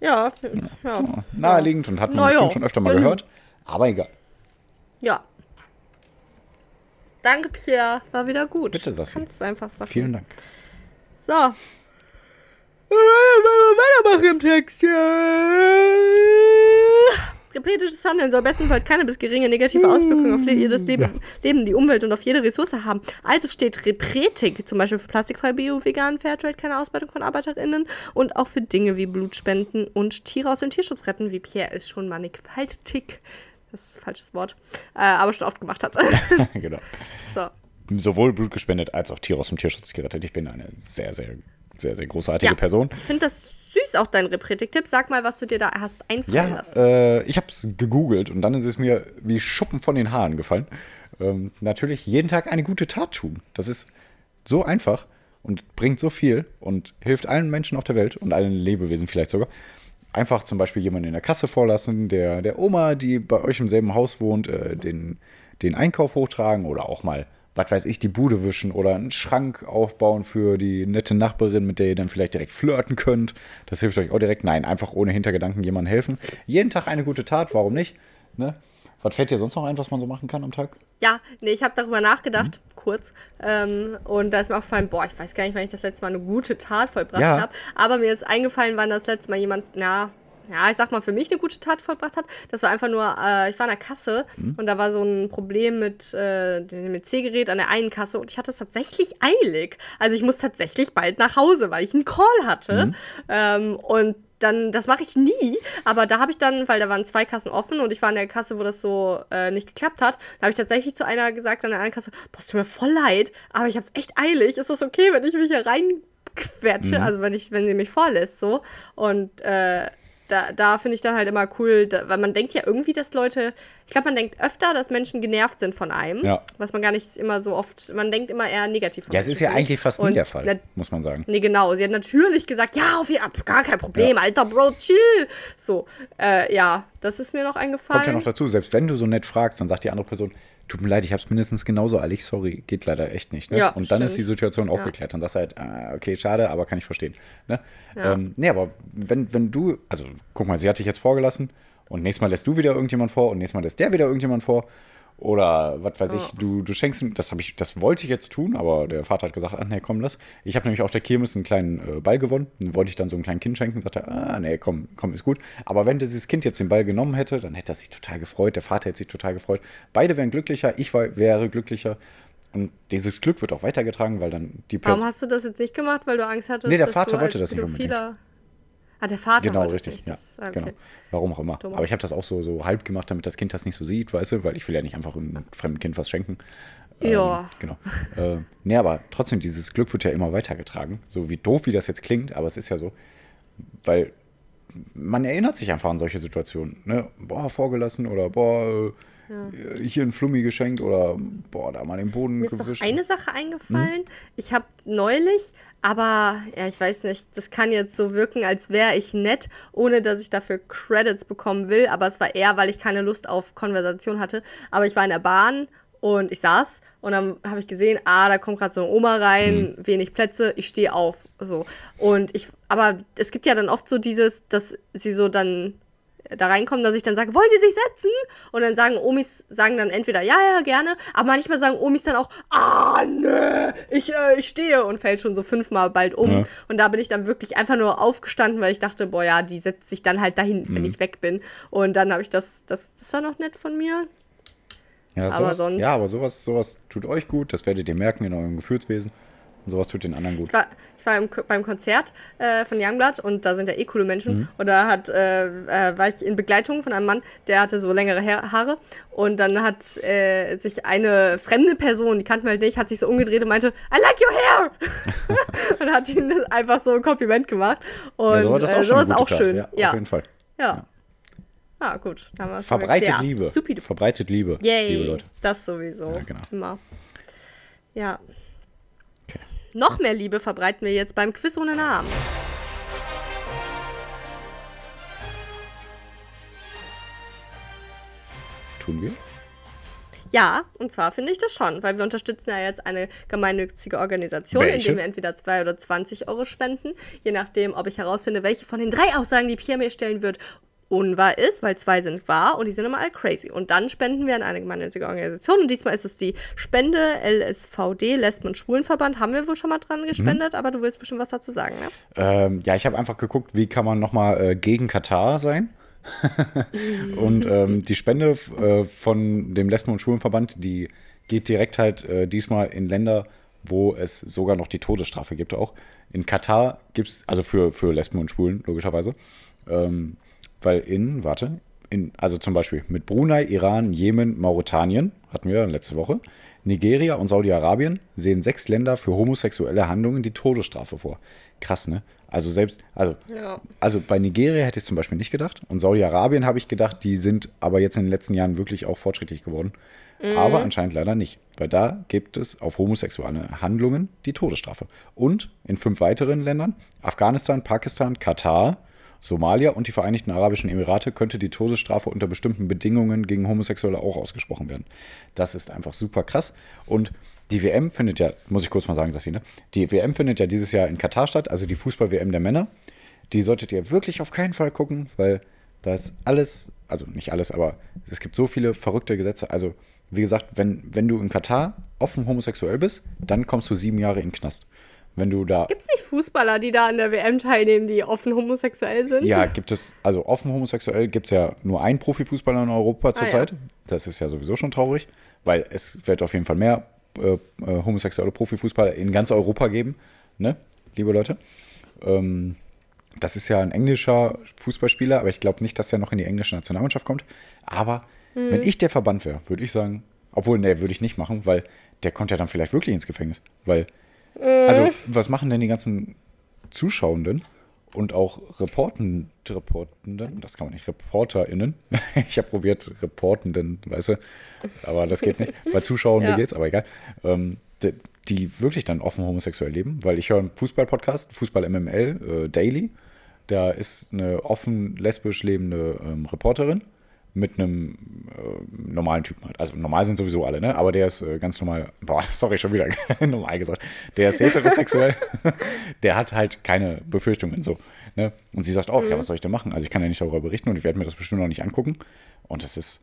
Ja, f- ja. Naheliegend und hat man Na ja. bestimmt schon öfter mal gehört. Aber egal. Ja. Danke, Pierre. War wieder gut. Bitte, Sassi. Kannst du einfach sagen. Vielen Dank. So. Weitermachen im Text. Repetisches Handeln soll bestenfalls keine bis geringe negative Auswirkungen auf jedes Leben, Leben, die Umwelt und auf jede Ressource haben. Also steht Repretik, zum Beispiel für plastikfrei, bio, vegan, Fairtrade, keine Ausbeutung von ArbeiterInnen und auch für Dinge wie Blutspenden und Tiere aus dem Tierschutz retten, wie Pierre es schon mannigfaltig, das ist ein falsches Wort, äh, aber schon oft gemacht hat. genau. so. Sowohl Blut gespendet als auch Tiere aus dem Tierschutz gerettet. Ich bin eine sehr, sehr, sehr, sehr großartige Ja. Person. Ich finde das süß, auch dein Repretik-Tipp. Sag mal, was du dir da hast einfallen Ja, lassen. äh, ich habe es gegoogelt und dann ist es mir wie Schuppen von den Haaren gefallen. Ähm, natürlich jeden Tag eine gute Tat tun. Das ist so einfach und bringt so viel und hilft allen Menschen auf der Welt und allen Lebewesen vielleicht sogar. Einfach zum Beispiel jemanden in der Kasse vorlassen, der, der Oma, die bei euch im selben Haus wohnt, äh, den, den Einkauf hochtragen oder auch mal, was weiß ich, die Bude wischen oder einen Schrank aufbauen für die nette Nachbarin, mit der ihr dann vielleicht direkt flirten könnt. Das hilft euch auch direkt. Nein, einfach ohne Hintergedanken jemandem helfen. Jeden Tag eine gute Tat, warum nicht? Ne? Was fällt dir sonst noch ein, was man so machen kann am Tag? Ja, nee, ich habe darüber nachgedacht, Mhm. kurz. Ähm, und da ist mir aufgefallen, boah, ich weiß gar nicht, wann ich das letzte Mal eine gute Tat vollbracht Ja. habe. Aber mir ist eingefallen, wann das letzte Mal jemand, na, ja, ich sag mal, für mich eine gute Tat vollbracht hat. Das war einfach nur, äh, ich war an der Kasse Mhm. und da war so ein Problem mit äh, dem MC-Gerät an der einen Kasse und ich hatte es tatsächlich eilig. Also ich muss tatsächlich bald nach Hause, weil ich einen Call hatte. Mhm. Ähm, und dann, das mache ich nie, aber da habe ich dann, weil da waren zwei Kassen offen und ich war in der Kasse, wo das so äh, nicht geklappt hat, da habe ich tatsächlich zu einer gesagt an der anderen Kasse, boah, es tut mir voll leid, aber ich habe es echt eilig, ist das okay, wenn ich mich hier reinquetsche, Mhm. also wenn ich, wenn sie mich vorlässt, so und äh, da, da finde ich dann halt immer cool, da, weil man denkt ja irgendwie, dass Leute, ich glaube, man denkt öfter, dass Menschen genervt sind von einem, Ja. was man gar nicht immer so oft, man denkt immer eher negativ von Ja, es ist ja eigentlich fast nie Und der Fall, na- muss man sagen. Nee, genau. Sie hat natürlich gesagt, ja, auf ihr ab, gar kein Problem, Ja. alter Bro, chill. So, äh, ja, das ist mir noch eingefallen. Kommt ja noch dazu, selbst wenn du so nett fragst, dann sagt die andere Person, tut mir leid, ich habe es mindestens genauso eilig, sorry, geht leider echt nicht. Ne? Ja, und dann stimmt. ist die Situation auch Ja. geklärt. Dann sagst du halt, ah, okay, schade, aber kann ich verstehen. Ne? Ja. Ähm, nee, aber wenn, wenn du, also guck mal, sie hat dich jetzt vorgelassen und nächstes Mal lässt du wieder irgendjemand vor und nächstes Mal lässt der wieder irgendjemand vor. Oder was weiß ich, Ja. du, du schenkst ihm, das habe ich, das wollte ich jetzt tun, aber der Vater hat gesagt, ah nee, komm, lass. Ich habe nämlich auf der Kirmes einen kleinen äh, Ball gewonnen. Den wollte ich dann so einem kleinen Kind schenken. Sagte, ah nee, komm, komm, ist gut. Aber wenn dieses Kind jetzt den Ball genommen hätte, dann hätte er sich total gefreut. Der Vater hätte sich total gefreut. Beide wären glücklicher, ich war, wäre glücklicher. Und dieses Glück wird auch weitergetragen, weil dann die Warum hast du das jetzt nicht gemacht, weil du Angst hattest? Nee, der Vater wollte das nicht unbedingt. Ah, der Vater Genau, richtig, ja. Das, ah, Genau. okay. Warum auch immer. Dumm. Aber ich habe das auch so, so halb gemacht, damit das Kind das nicht so sieht, weißt du, weil ich will ja nicht einfach einem fremden Kind was schenken. Ja. Genau. Äh, nee, aber trotzdem, dieses Glück wird ja immer weitergetragen. So wie doof, wie das jetzt klingt, aber es ist ja so, weil man erinnert sich einfach an solche Situationen. Ne? Boah, vorgelassen oder boah, äh, hier ein Flummi geschenkt oder boah, da mal den Boden Mir ist gewischt. eine Sache Hm? eingefallen. Ich habe neulich Aber ja, ich weiß nicht, das kann jetzt so wirken, als wäre ich nett, ohne dass ich dafür Credits bekommen will. Aber es war eher, weil ich keine Lust auf Konversation hatte. Aber ich war in der Bahn und ich saß und dann habe ich gesehen, ah, da kommt gerade so eine Oma rein, mhm. wenig Plätze, ich stehe auf. So. Und ich, aber es gibt ja dann oft so dieses, dass sie so dann da reinkommen, dass ich dann sage, wollt ihr sich setzen? Und dann sagen Omis, sagen dann entweder ja, ja, gerne, aber manchmal sagen Omis dann auch, ah, nö, ich, äh, ich stehe und fällt schon so fünfmal bald um. Ja. Und da bin ich dann wirklich einfach nur aufgestanden, weil ich dachte, boah, ja, die setzt sich dann halt dahin, mhm. wenn ich weg bin. Und dann habe ich das, das, das war noch nett von mir. Ja, aber sowas, sonst. Ja, aber sowas, sowas tut euch gut, das werdet ihr merken in eurem Gefühlswesen. Und sowas tut den anderen gut. Ich war, ich war im, beim Konzert äh, von Youngblood und da sind ja eh coole Menschen. Mhm. Und da hat, äh, äh, war ich in Begleitung von einem Mann, der hatte so längere Haare. Und dann hat äh, sich eine fremde Person, die kannten wir halt nicht, hat sich so umgedreht und meinte, I like your hair! und hat ihnen einfach so ein Kompliment gemacht. Und ja, so das auch, äh, sowas auch schön. Ja, ja, Auf jeden Fall. Ja. Ah, gut. Verbreitet Liebe. Stupid. Verbreitet Liebe. Yay. Liebe Leute. Das sowieso. Ja, genau. Immer. Ja. Noch mehr Liebe verbreiten wir jetzt beim Quiz ohne Namen. Tun wir? Ja, und zwar finde ich das schon, weil wir unterstützen ja jetzt eine gemeinnützige Organisation, welche? indem wir entweder 2 oder 20 Euro spenden, je nachdem, ob ich herausfinde, welche von den drei Aussagen, die Pierre mir stellen wird, unwahr ist, weil zwei sind wahr und die sind immer all crazy. Und dann spenden wir an eine gemeinnützige Organisation. Und diesmal ist es die Spende LSVD, Lesben- und Schwulenverband. Haben wir wohl schon mal dran gespendet, mhm. aber du willst bestimmt was dazu sagen, ne? Ähm, ja, ich habe einfach geguckt, wie kann man nochmal äh, gegen Katar sein. und ähm, die Spende äh, von dem Lesben- und Schwulenverband, die geht direkt halt äh, diesmal in Länder, wo es sogar noch die Todesstrafe gibt auch. In Katar gibt es, also für, für Lesben und Schwulen logischerweise, ähm, weil in, warte, in, also zum Beispiel mit Brunei, Iran, Jemen, Mauretanien, hatten wir letzte Woche, Nigeria und Saudi-Arabien sehen sechs Länder für homosexuelle Handlungen die Todesstrafe vor. Krass, ne? Also selbst, also, ja. also bei Nigeria hätte ich zum Beispiel nicht gedacht. Und Saudi-Arabien habe ich gedacht, die sind aber jetzt in den letzten Jahren wirklich auch fortschrittlich geworden. Mhm. Aber anscheinend leider nicht. Weil da gibt es auf homosexuelle Handlungen die Todesstrafe. Und in fünf weiteren Ländern, Afghanistan, Pakistan, Katar, Somalia und die Vereinigten Arabischen Emirate könnte die Todesstrafe unter bestimmten Bedingungen gegen Homosexuelle auch ausgesprochen werden. Das ist einfach super krass. Und die WM findet ja, muss ich kurz mal sagen, Sassine, die WM findet ja dieses Jahr in Katar statt, also die Fußball-WM der Männer. Die solltet ihr wirklich auf keinen Fall gucken, weil da ist alles, also nicht alles, aber es gibt so viele verrückte Gesetze. Also, wie gesagt, wenn, wenn du in Katar offen homosexuell bist, dann kommst du sieben Jahre in den Knast wenn du da. Gibt es nicht Fußballer, die da an der WM teilnehmen, die offen homosexuell sind? Ja, gibt es, also offen homosexuell gibt es ja nur einen Profifußballer in Europa zurzeit. Ah, ja. Das ist ja sowieso schon traurig, weil es wird auf jeden Fall mehr äh, äh, homosexuelle Profifußballer in ganz Europa geben, ne, liebe Leute. Ähm, das ist ja ein englischer Fußballspieler, aber ich glaube nicht, dass er noch in die englische Nationalmannschaft kommt. Aber hm. wenn ich der Verband wäre, würde ich sagen, obwohl, ne, würde ich nicht machen, weil der kommt ja dann vielleicht wirklich ins Gefängnis, weil also, mhm. was machen denn die ganzen Zuschauenden und auch Reporten, Reportenden, das kann man nicht, ReporterInnen. ich habe probiert, Reportenden, weißt du, aber das geht nicht. Bei Zuschauenden ja. geht's, aber egal. Ähm, die, die, wirklich dann offen homosexuell leben, weil ich höre einen Fußball-Podcast, Fußball MML, äh, Daily. Da ist eine offen lesbisch lebende ähm, Reporterin mit einem äh, normalen Typen halt. Also normal sind sowieso alle, ne? Aber der ist äh, ganz normal, boah, sorry, schon wieder normal gesagt. Der ist heterosexuell. der hat halt keine Befürchtungen so. Ne? Und sie sagt auch, mhm. ja, was soll ich denn machen? Also ich kann ja nicht darüber berichten und ich werde mir das bestimmt noch nicht angucken. Und das ist.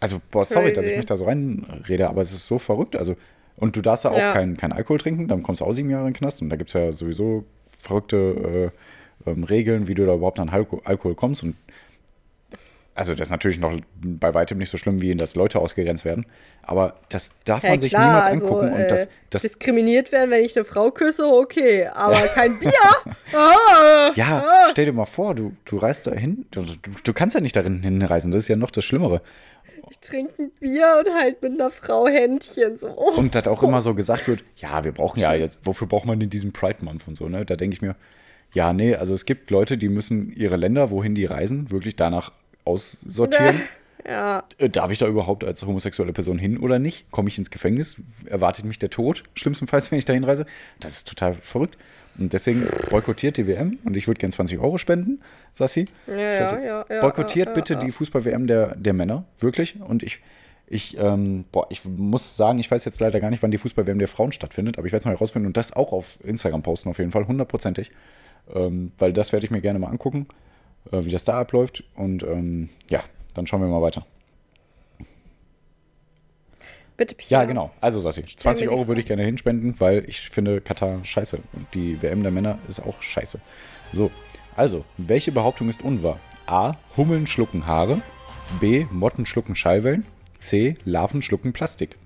Also, boah, sorry, dass ich mich da so reinrede, aber es ist so verrückt. Also, und du darfst ja auch ja. keinen kein Alkohol trinken, dann kommst du auch sieben Jahre in den Knast. Und da gibt es ja sowieso verrückte äh, ähm, Regeln, wie du da überhaupt an Alkohol, Alkohol kommst. Und also das ist natürlich noch bei weitem nicht so schlimm, wie in das Leute ausgegrenzt werden. Aber das darf ja, man sich klar, niemals also, angucken. Also, und das, äh, das diskriminiert werden, wenn ich eine Frau küsse, okay. Aber kein Bier. ah, ja, ah. stell dir mal vor, du, du reist da hin. Du, du, kannst ja nicht darin hinreisen. Das ist ja noch das Schlimmere. Ich trinke ein Bier und halt mit einer Frau Händchen so. Und das auch immer so gesagt wird, ja, wir brauchen ja jetzt, wofür braucht man denn diesen Pride Month und so, ne? Da denke ich mir, ja, nee, also es gibt Leute, die müssen ihre Länder, wohin die reisen, wirklich danach aussortieren. Ja. Äh, Darf ich da überhaupt als homosexuelle Person hin oder nicht? Komme ich ins Gefängnis? Erwartet mich der Tod? Schlimmstenfalls, wenn ich da hinreise? Das ist total verrückt. Und deswegen boykottiert die WM und ich würde gern 20 Euro spenden, Sassi. Ja, ja, ja, ja, boykottiert ja, bitte ja. die Fußball-WM der, der Männer, wirklich. Und ich, ich, ähm, boah, ich muss sagen, ich weiß jetzt leider gar nicht, wann die Fußball-WM der Frauen stattfindet, aber ich werde es noch herausfinden und das auch auf Instagram posten auf jeden Fall, hundertprozentig. Ähm, weil das werde ich mir gerne mal angucken, äh, wie das da abläuft. Und ähm, ja, dann schauen wir mal weiter. Bitte, Pia. Ja, genau. Also, Sassi, mir 20 die Euro würde ich gerne hinspenden, weil ich finde Katar scheiße. Und die WM der Männer ist auch scheiße. So, also, welche Behauptung ist unwahr? A. Hummeln schlucken Haare. B. Motten schlucken Schallwellen. C. Larven schlucken Plastik.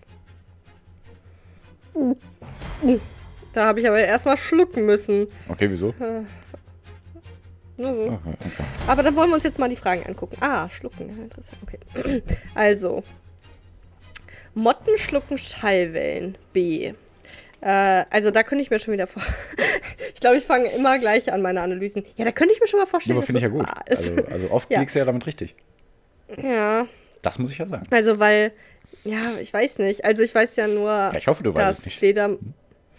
Da habe ich aber erstmal schlucken müssen. Okay, wieso? Nur so. Okay, okay. Aber dann wollen wir uns jetzt mal die Fragen angucken. Ah, schlucken. Ja, interessant. Okay. Also. Motten schlucken Schallwellen. B. Äh, also da könnte ich mir schon wieder vor. ich glaube, ich fange immer gleich an meine Analysen. Ja, da könnte ich mir schon mal Ja, vorstellen, aber finde ich ja gut. Also, also oft Ja. liegst du ja damit richtig. ja, Das muss ich ja sagen. also weil, ja, ich weiß nicht. Also ich weiß ja nur, Ja, ich hoffe, du weißt dass, es nicht. Fleder,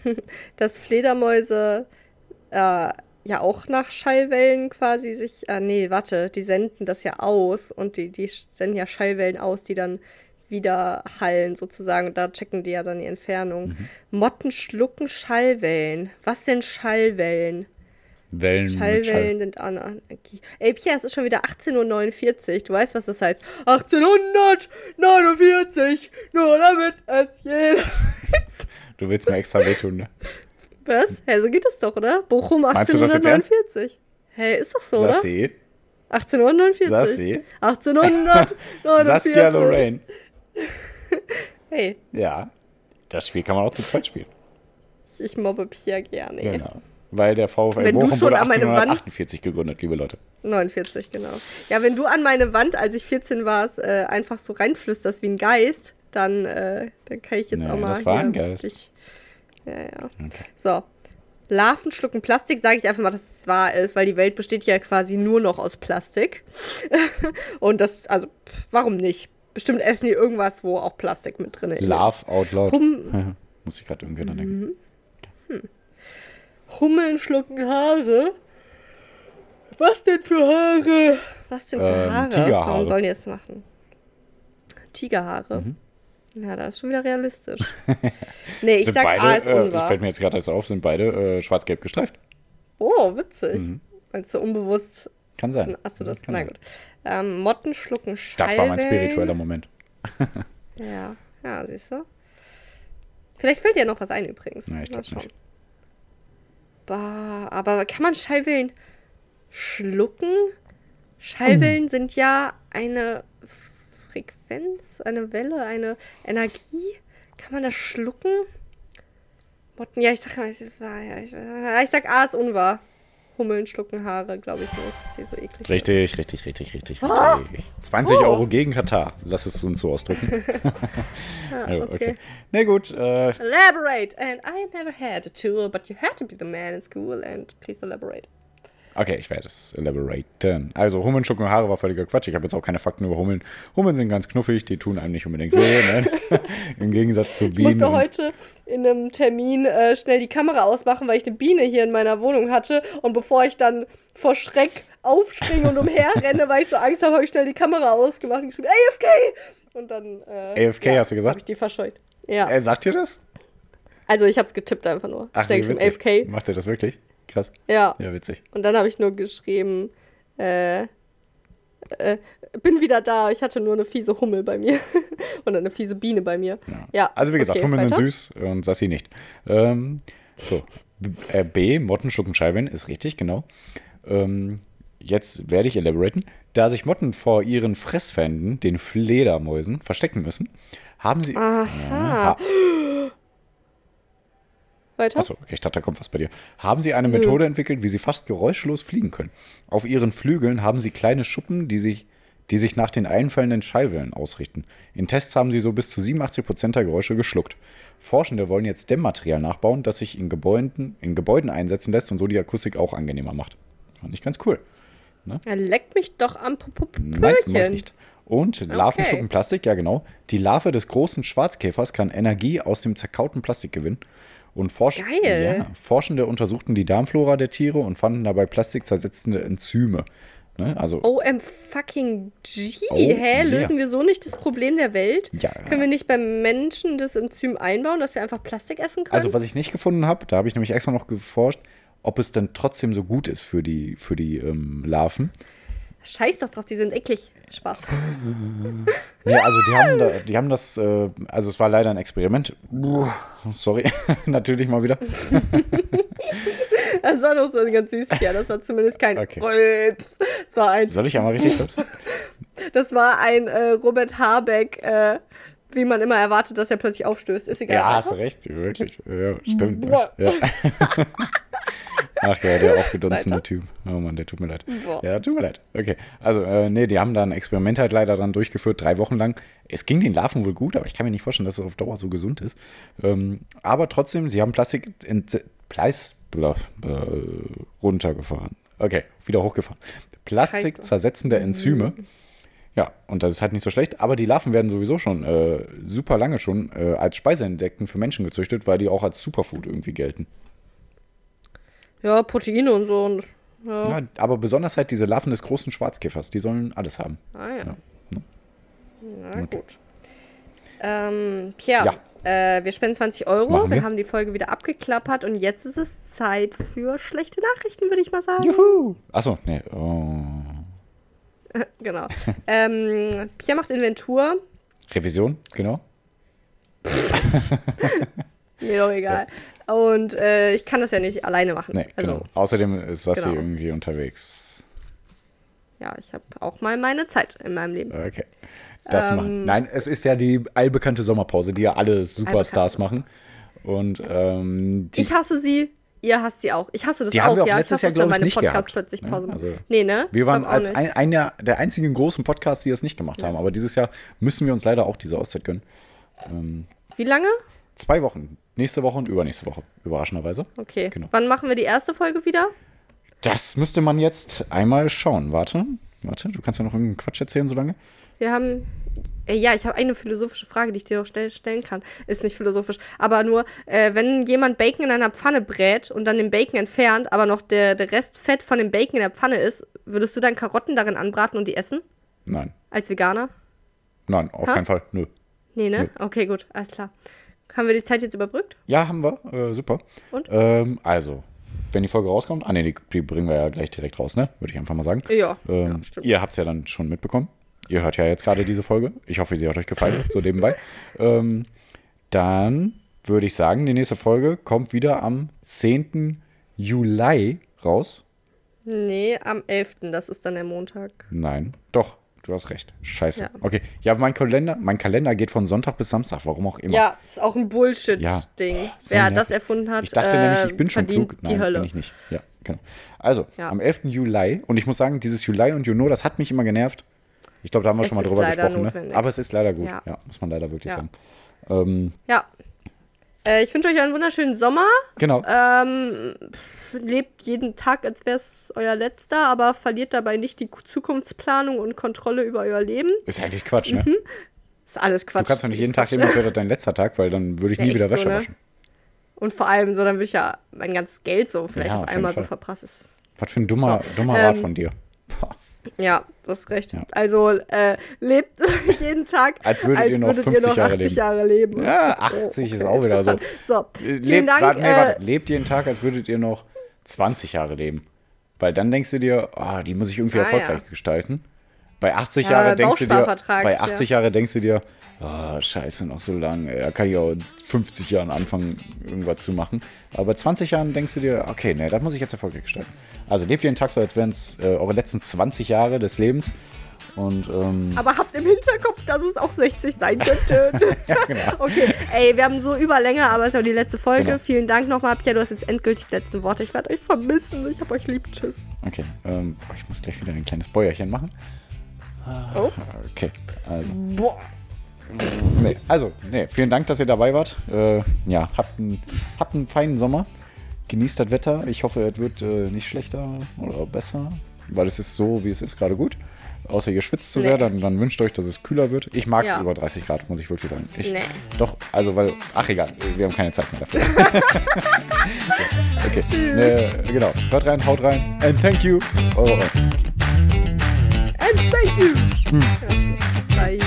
dass Fledermäuse äh, ja auch nach Schallwellen quasi sich. Äh, nee, warte, die senden das ja aus und die, die senden ja Schallwellen aus, die dann wieder hallen sozusagen. Und da checken die ja dann die Entfernung. Mhm. Motten schlucken Schallwellen. Was sind Schallwellen? Wellen mit Schall. Schallwellen sind Energie. Ey, Pierre, es ist schon wieder 18.49 Uhr. Du weißt, was das heißt. 1849! Nur damit es jeder. Du willst mir extra wehtun, ne? Was? Hä, so geht das doch, oder? Bochum Meinst du das jetzt ernst? 1849. Hä, ist doch so, oder? Sassi, 1849. Sassi, 1849. Saskia Lorraine. Hey, Ja, das Spiel kann man auch zu zweit spielen. ich, mobbe Pierre gerne. Genau. Weil der VfL Wenn Bochum wurde an meine Wand- 1848 gegründet, liebe Leute. 49, genau. Ja, wenn du an meine Wand, als ich 14 war, äh, einfach so reinflüsterst wie ein Geist, dann, äh, dann kann ich jetzt Nee, auch mal. das war ein Geist. Dich, ja, ja. Okay. So. Larven schlucken Plastik, sage ich einfach mal, dass es wahr ist, weil die Welt besteht ja quasi nur noch aus Plastik. Und das, also, pff, warum nicht? Bestimmt essen die irgendwas, wo auch Plastik mit drin ist. Laugh out loud. Hum Muss ich gerade irgendwie dran denken. Hummeln schlucken Haare. Was denn für Haare? Was denn für Ähm, Haare? Tigerhaare. Warum sollen die das machen? Tigerhaare. Mhm. Ja, das ist schon wieder realistisch. nee, ich sag beide, A ist äh, unwahr. fällt mir jetzt gerade erst auf, sind beide äh, schwarz-gelb gestreift. oh, witzig. Mhm. Meinst du unbewusst? Kann sein. Hast du das? Kann Na gut. Ähm, Motten schlucken Schallwellen. Das war mein spiritueller Moment. Ja, ja, siehst du. Vielleicht fällt dir noch was ein übrigens. Nee, ich Mal glaub schauen. nicht. Bah, aber kann man Schallwellen schlucken? Schallwellen sind ja eine Frequenz, eine Welle, eine Energie. Kann man das schlucken? Motten, ja, ich sag mal, ich, ja, ich, ja, ich sag A ist unwahr. Hummeln schlucken Haare, glaube ich nicht, dass sie so eklig. Richtig, richtig, richtig, richtig, Ah! richtig. 20 Oh. Euro gegen Katar. Lass es uns so ausdrücken. Ah, Ja, okay. Na gut, äh, Elaborate. And I never had a tool, but you had to be the man in school and please elaborate. Okay, ich werde es elaboraten. Also, Hummeln schlucken Haare war völliger Quatsch. Ich habe jetzt auch keine Fakten über Hummeln. Hummeln sind ganz knuffig, die tun einem nicht unbedingt weh. ne? Im Gegensatz zu Ich Bienen. musste und- heute in einem Termin äh, schnell die Kamera ausmachen, weil ich eine Biene hier in meiner Wohnung hatte. Und bevor ich dann vor Schreck aufspringe und umherrenne, weil ich so Angst habe, habe ich schnell die Kamera ausgemacht und geschrieben, AFK! Und dann. Äh, AFK hast du gesagt? Habe ich die verscheucht. Ja. Äh, sagt ihr das? Also ich habe es getippt einfach nur. Ach, witzig. AFK. Macht ihr das wirklich? Krass. Ja. Ja, witzig. Und dann habe ich nur geschrieben, äh, äh, bin wieder da. Ich hatte nur eine fiese Hummel bei mir. Oder eine fiese Biene bei mir. Ja. Also wie gesagt, okay, Hummeln sind süß und Sassi nicht. Ähm, so. B, äh, B, Motten schlucken Schallwellen, ist richtig, genau. Ähm, jetzt werde ich elaboraten. Da sich Motten vor ihren Fressfeinden, den Fledermäusen, verstecken müssen, haben sie... Aha. Ja, Weiter? Achso, okay, ich dachte, da kommt was bei dir. Haben sie eine Methode entwickelt, wie sie fast geräuschlos fliegen können. Auf ihren Flügeln haben sie kleine Schuppen, die sich, die sich nach den einfallenden Schallwellen ausrichten. In Tests haben sie so bis zu 87% der Geräusche geschluckt. Forschende wollen jetzt Dämmmaterial nachbauen, das sich in Gebäuden, in Gebäuden einsetzen lässt und so die Akustik auch angenehmer macht. Fand ich ganz cool. Er leckt mich doch am P- P- Nein, mach ich Pöllchen. nicht. Und Larven schlucken Plastik, ja genau. Die Larve des großen Schwarzkäfers kann Energie aus dem zerkauten Plastik gewinnen. Und Forsch Geil. Ja, Forschende untersuchten die Darmflora der Tiere und fanden dabei plastikzersetzende Enzyme. Ne? Also OM fucking G. Oh, Hä? yeah. Lösen wir so nicht das Problem der Welt? Ja. Können wir nicht beim Menschen das Enzym einbauen, dass wir einfach Plastik essen können? Also, was ich nicht gefunden habe, da habe ich nämlich extra noch geforscht, ob es dann trotzdem so gut ist für die, für die ähm, Larven. Scheiß doch drauf, die sind eklig. Spaß. Nee, also die haben, da, die haben das, äh, also es war leider ein Experiment. Sorry, natürlich mal wieder. Das war doch so ganz süß, Pia. Das war zumindest kein Okay. Rülps. Das war ein, Soll ich einmal richtig tippsen? das war ein äh, Robert Habeck, äh, wie man immer erwartet, dass er plötzlich aufstößt. Ist egal. Ja, weiter. hast du recht, wirklich. Ja, stimmt. Boah. Ja. Ach ja, der aufgedunsene? Typ. Oh Mann, der tut mir leid. Boah. Ja, tut mir leid. Okay. Also, äh, nee, die haben da ein Experiment halt leider dann durchgeführt, drei Wochen lang. Es ging den Larven wohl gut, aber ich kann mir nicht vorstellen, dass es auf Dauer so gesund ist. Ähm, aber trotzdem, sie haben Plastik in Pleis, äh, runtergefahren. Okay, wieder hochgefahren. Plastik zersetzende Enzyme. Ja, und das ist halt nicht so schlecht. Aber die Larven werden sowieso schon äh, super lange schon äh, als Speiseinsekten für Menschen gezüchtet, weil die auch als Superfood irgendwie gelten. Ja, Proteine und so. Und, ja. Ja, aber besonders halt diese Larven des großen Schwarzkäfers, die sollen alles haben. Ah ja. Ja. Na gut. Ähm, Pierre, äh, wir spenden 20 Euro. Wir. wir. haben die Folge wieder abgeklappert und jetzt ist es Zeit für schlechte Nachrichten, würde ich mal sagen. Juhu! Achso, nee. Oh. Genau. ähm, Pierre macht Inventur. Revision, genau. Mir doch egal. Und äh, ich kann das ja nicht alleine machen. Nee, also, genau. Außerdem ist Sassi genau. irgendwie unterwegs. ja, ich habe auch mal meine Zeit in meinem Leben. Okay. Das Ähm, machen. Nein, es ist ja die allbekannte Sommerpause, die ja alle Superstars machen. Und ähm, Ich hasse sie, ihr hasst sie auch. Ich hasse das Die auch, haben wir auch ja. letztes Jahr, es, wenn glaub ich, meine nicht Podcasts gehabt, plötzlich ne? Pause Also, Nee, ne? wir waren als ein, einer der einzigen großen Podcasts, die es nicht gemacht haben. Aber dieses Jahr müssen wir uns leider auch diese Auszeit gönnen. Wie lange? Zwei Wochen. Nächste Woche und übernächste Woche. Überraschenderweise. Okay. Genau. Wann machen wir die erste Folge wieder? Das müsste man jetzt einmal schauen. Warte, warte, du kannst ja noch irgendeinen Quatsch erzählen so lange. Wir haben. Äh, ja, ich habe eine philosophische Frage, die ich dir noch stell, stellen kann. Ist nicht philosophisch. Aber nur, äh, wenn jemand Bacon in einer Pfanne brät und dann den Bacon entfernt, aber noch der, der Rest Fett von dem Bacon in der Pfanne ist, würdest du dann Karotten darin anbraten und die essen? Nein, Als Veganer? nein, auf Ha? keinen Fall. Nö. Nee, ne? Okay, gut, alles klar. Haben wir die Zeit jetzt überbrückt? Ja, haben wir. Äh, super. Und? Ähm, also, wenn die Folge rauskommt, ah ne, die, die bringen wir ja gleich direkt raus, ne? Würde ich einfach mal sagen. Ja, Ähm, ja stimmt. ihr habt es ja dann schon mitbekommen. Ihr hört ja jetzt gerade diese Folge. Ich hoffe, sie hat euch gefallen, so nebenbei. Ähm, dann würde ich sagen, die nächste Folge kommt wieder am 10. Juli raus. Nee, am 11. Das ist dann der Montag. Nein, doch, du hast recht. Scheiße. Ja. Okay, ja, mein Kalender, mein Kalender geht von Sonntag bis Samstag, warum auch immer. Ja, ist auch ein Bullshit-Ding. Ja. So Wer nervig. das erfunden hat, Ich dachte nämlich, ich äh, bin schon klug. die Nein, Hölle. bin ich nicht. Ja, genau. Also, Ja. am 11. Juli, und ich muss sagen, dieses Juli und Juno, das hat mich immer genervt. Ich glaube, da haben wir Es schon mal drüber gesprochen. Ne? Aber es ist leider gut. Ja. Ja. muss man leider wirklich Ja. sagen. Ähm, Ja. Äh, ich wünsche euch einen wunderschönen Sommer. genau. Ähm, lebt jeden Tag, als wäre es euer letzter, aber verliert dabei nicht die Zukunftsplanung und Kontrolle über euer Leben. Ist eigentlich Quatsch, ne? Ist alles Quatsch. Du kannst doch nicht jeden Quatsch. Tag leben, als wäre das dein letzter Tag, weil dann würde ich Ja, nie wieder so, Wäsche ne? waschen. Und vor allem, so, dann würde ich ja mein ganzes Geld so vielleicht auf auf einmal so. Ist- Was für ein dummer, So, dummer Rat ähm, von dir. Boah. Ja, du hast recht. Ja. Also äh, lebt jeden Tag, Als würdet ihr noch 50 Jahre 80 leben. Jahre leben. Ja, 80 ist auch wieder so. So, vielen Lebt, Dank. warte, nee, äh, warte, lebt jeden Tag, als würdet ihr noch 20 Jahre leben. Weil dann denkst du dir, ah, die muss ich irgendwie Ah, erfolgreich ja. gestalten. Bei 80 Ja, Jahre denkst du dir, bei ja. 80 Jahre denkst du dir, ah, scheiße, noch so lang, da kann ich auch in 50 Jahren anfangen, irgendwas zu machen. Aber bei 20 Jahren denkst du dir, okay, nee, das muss ich jetzt erfolgreich gestalten. Also lebt jeden Tag so, als wären es äh, eure letzten 20 Jahre des Lebens. Und ähm, Aber habt im Hinterkopf, dass es auch 60 sein könnte. Okay, ey, wir haben so Überlänge, aber es ist ja die letzte Folge. Genau. Vielen Dank nochmal. Pia, du hast jetzt endgültig die letzten Worte. Ich werde euch vermissen. Ich hab euch lieb. Tschüss. okay, ähm, ich muss gleich wieder ein kleines Bäuerchen machen. Ups. Okay, also. Boah. Nee, also, nee, vielen Dank, dass ihr dabei wart. Äh, ja, habt einen, habt einen feinen Sommer. Genießt das Wetter. Ich hoffe, es wird äh, nicht schlechter oder besser. weil es ist so, wie es ist, gerade gut. Außer ihr schwitzt zu Nee. sehr, dann, dann wünscht euch, dass es kühler wird. Ich mag es Ja. über 30 Grad, muss ich wirklich sagen. Ich, Nee. Doch, also weil, ach egal, wir haben keine Zeit mehr dafür. okay, äh, genau. Hört rein, haut rein. And thank you. Oh, oh. And thank you. Gut. Bye.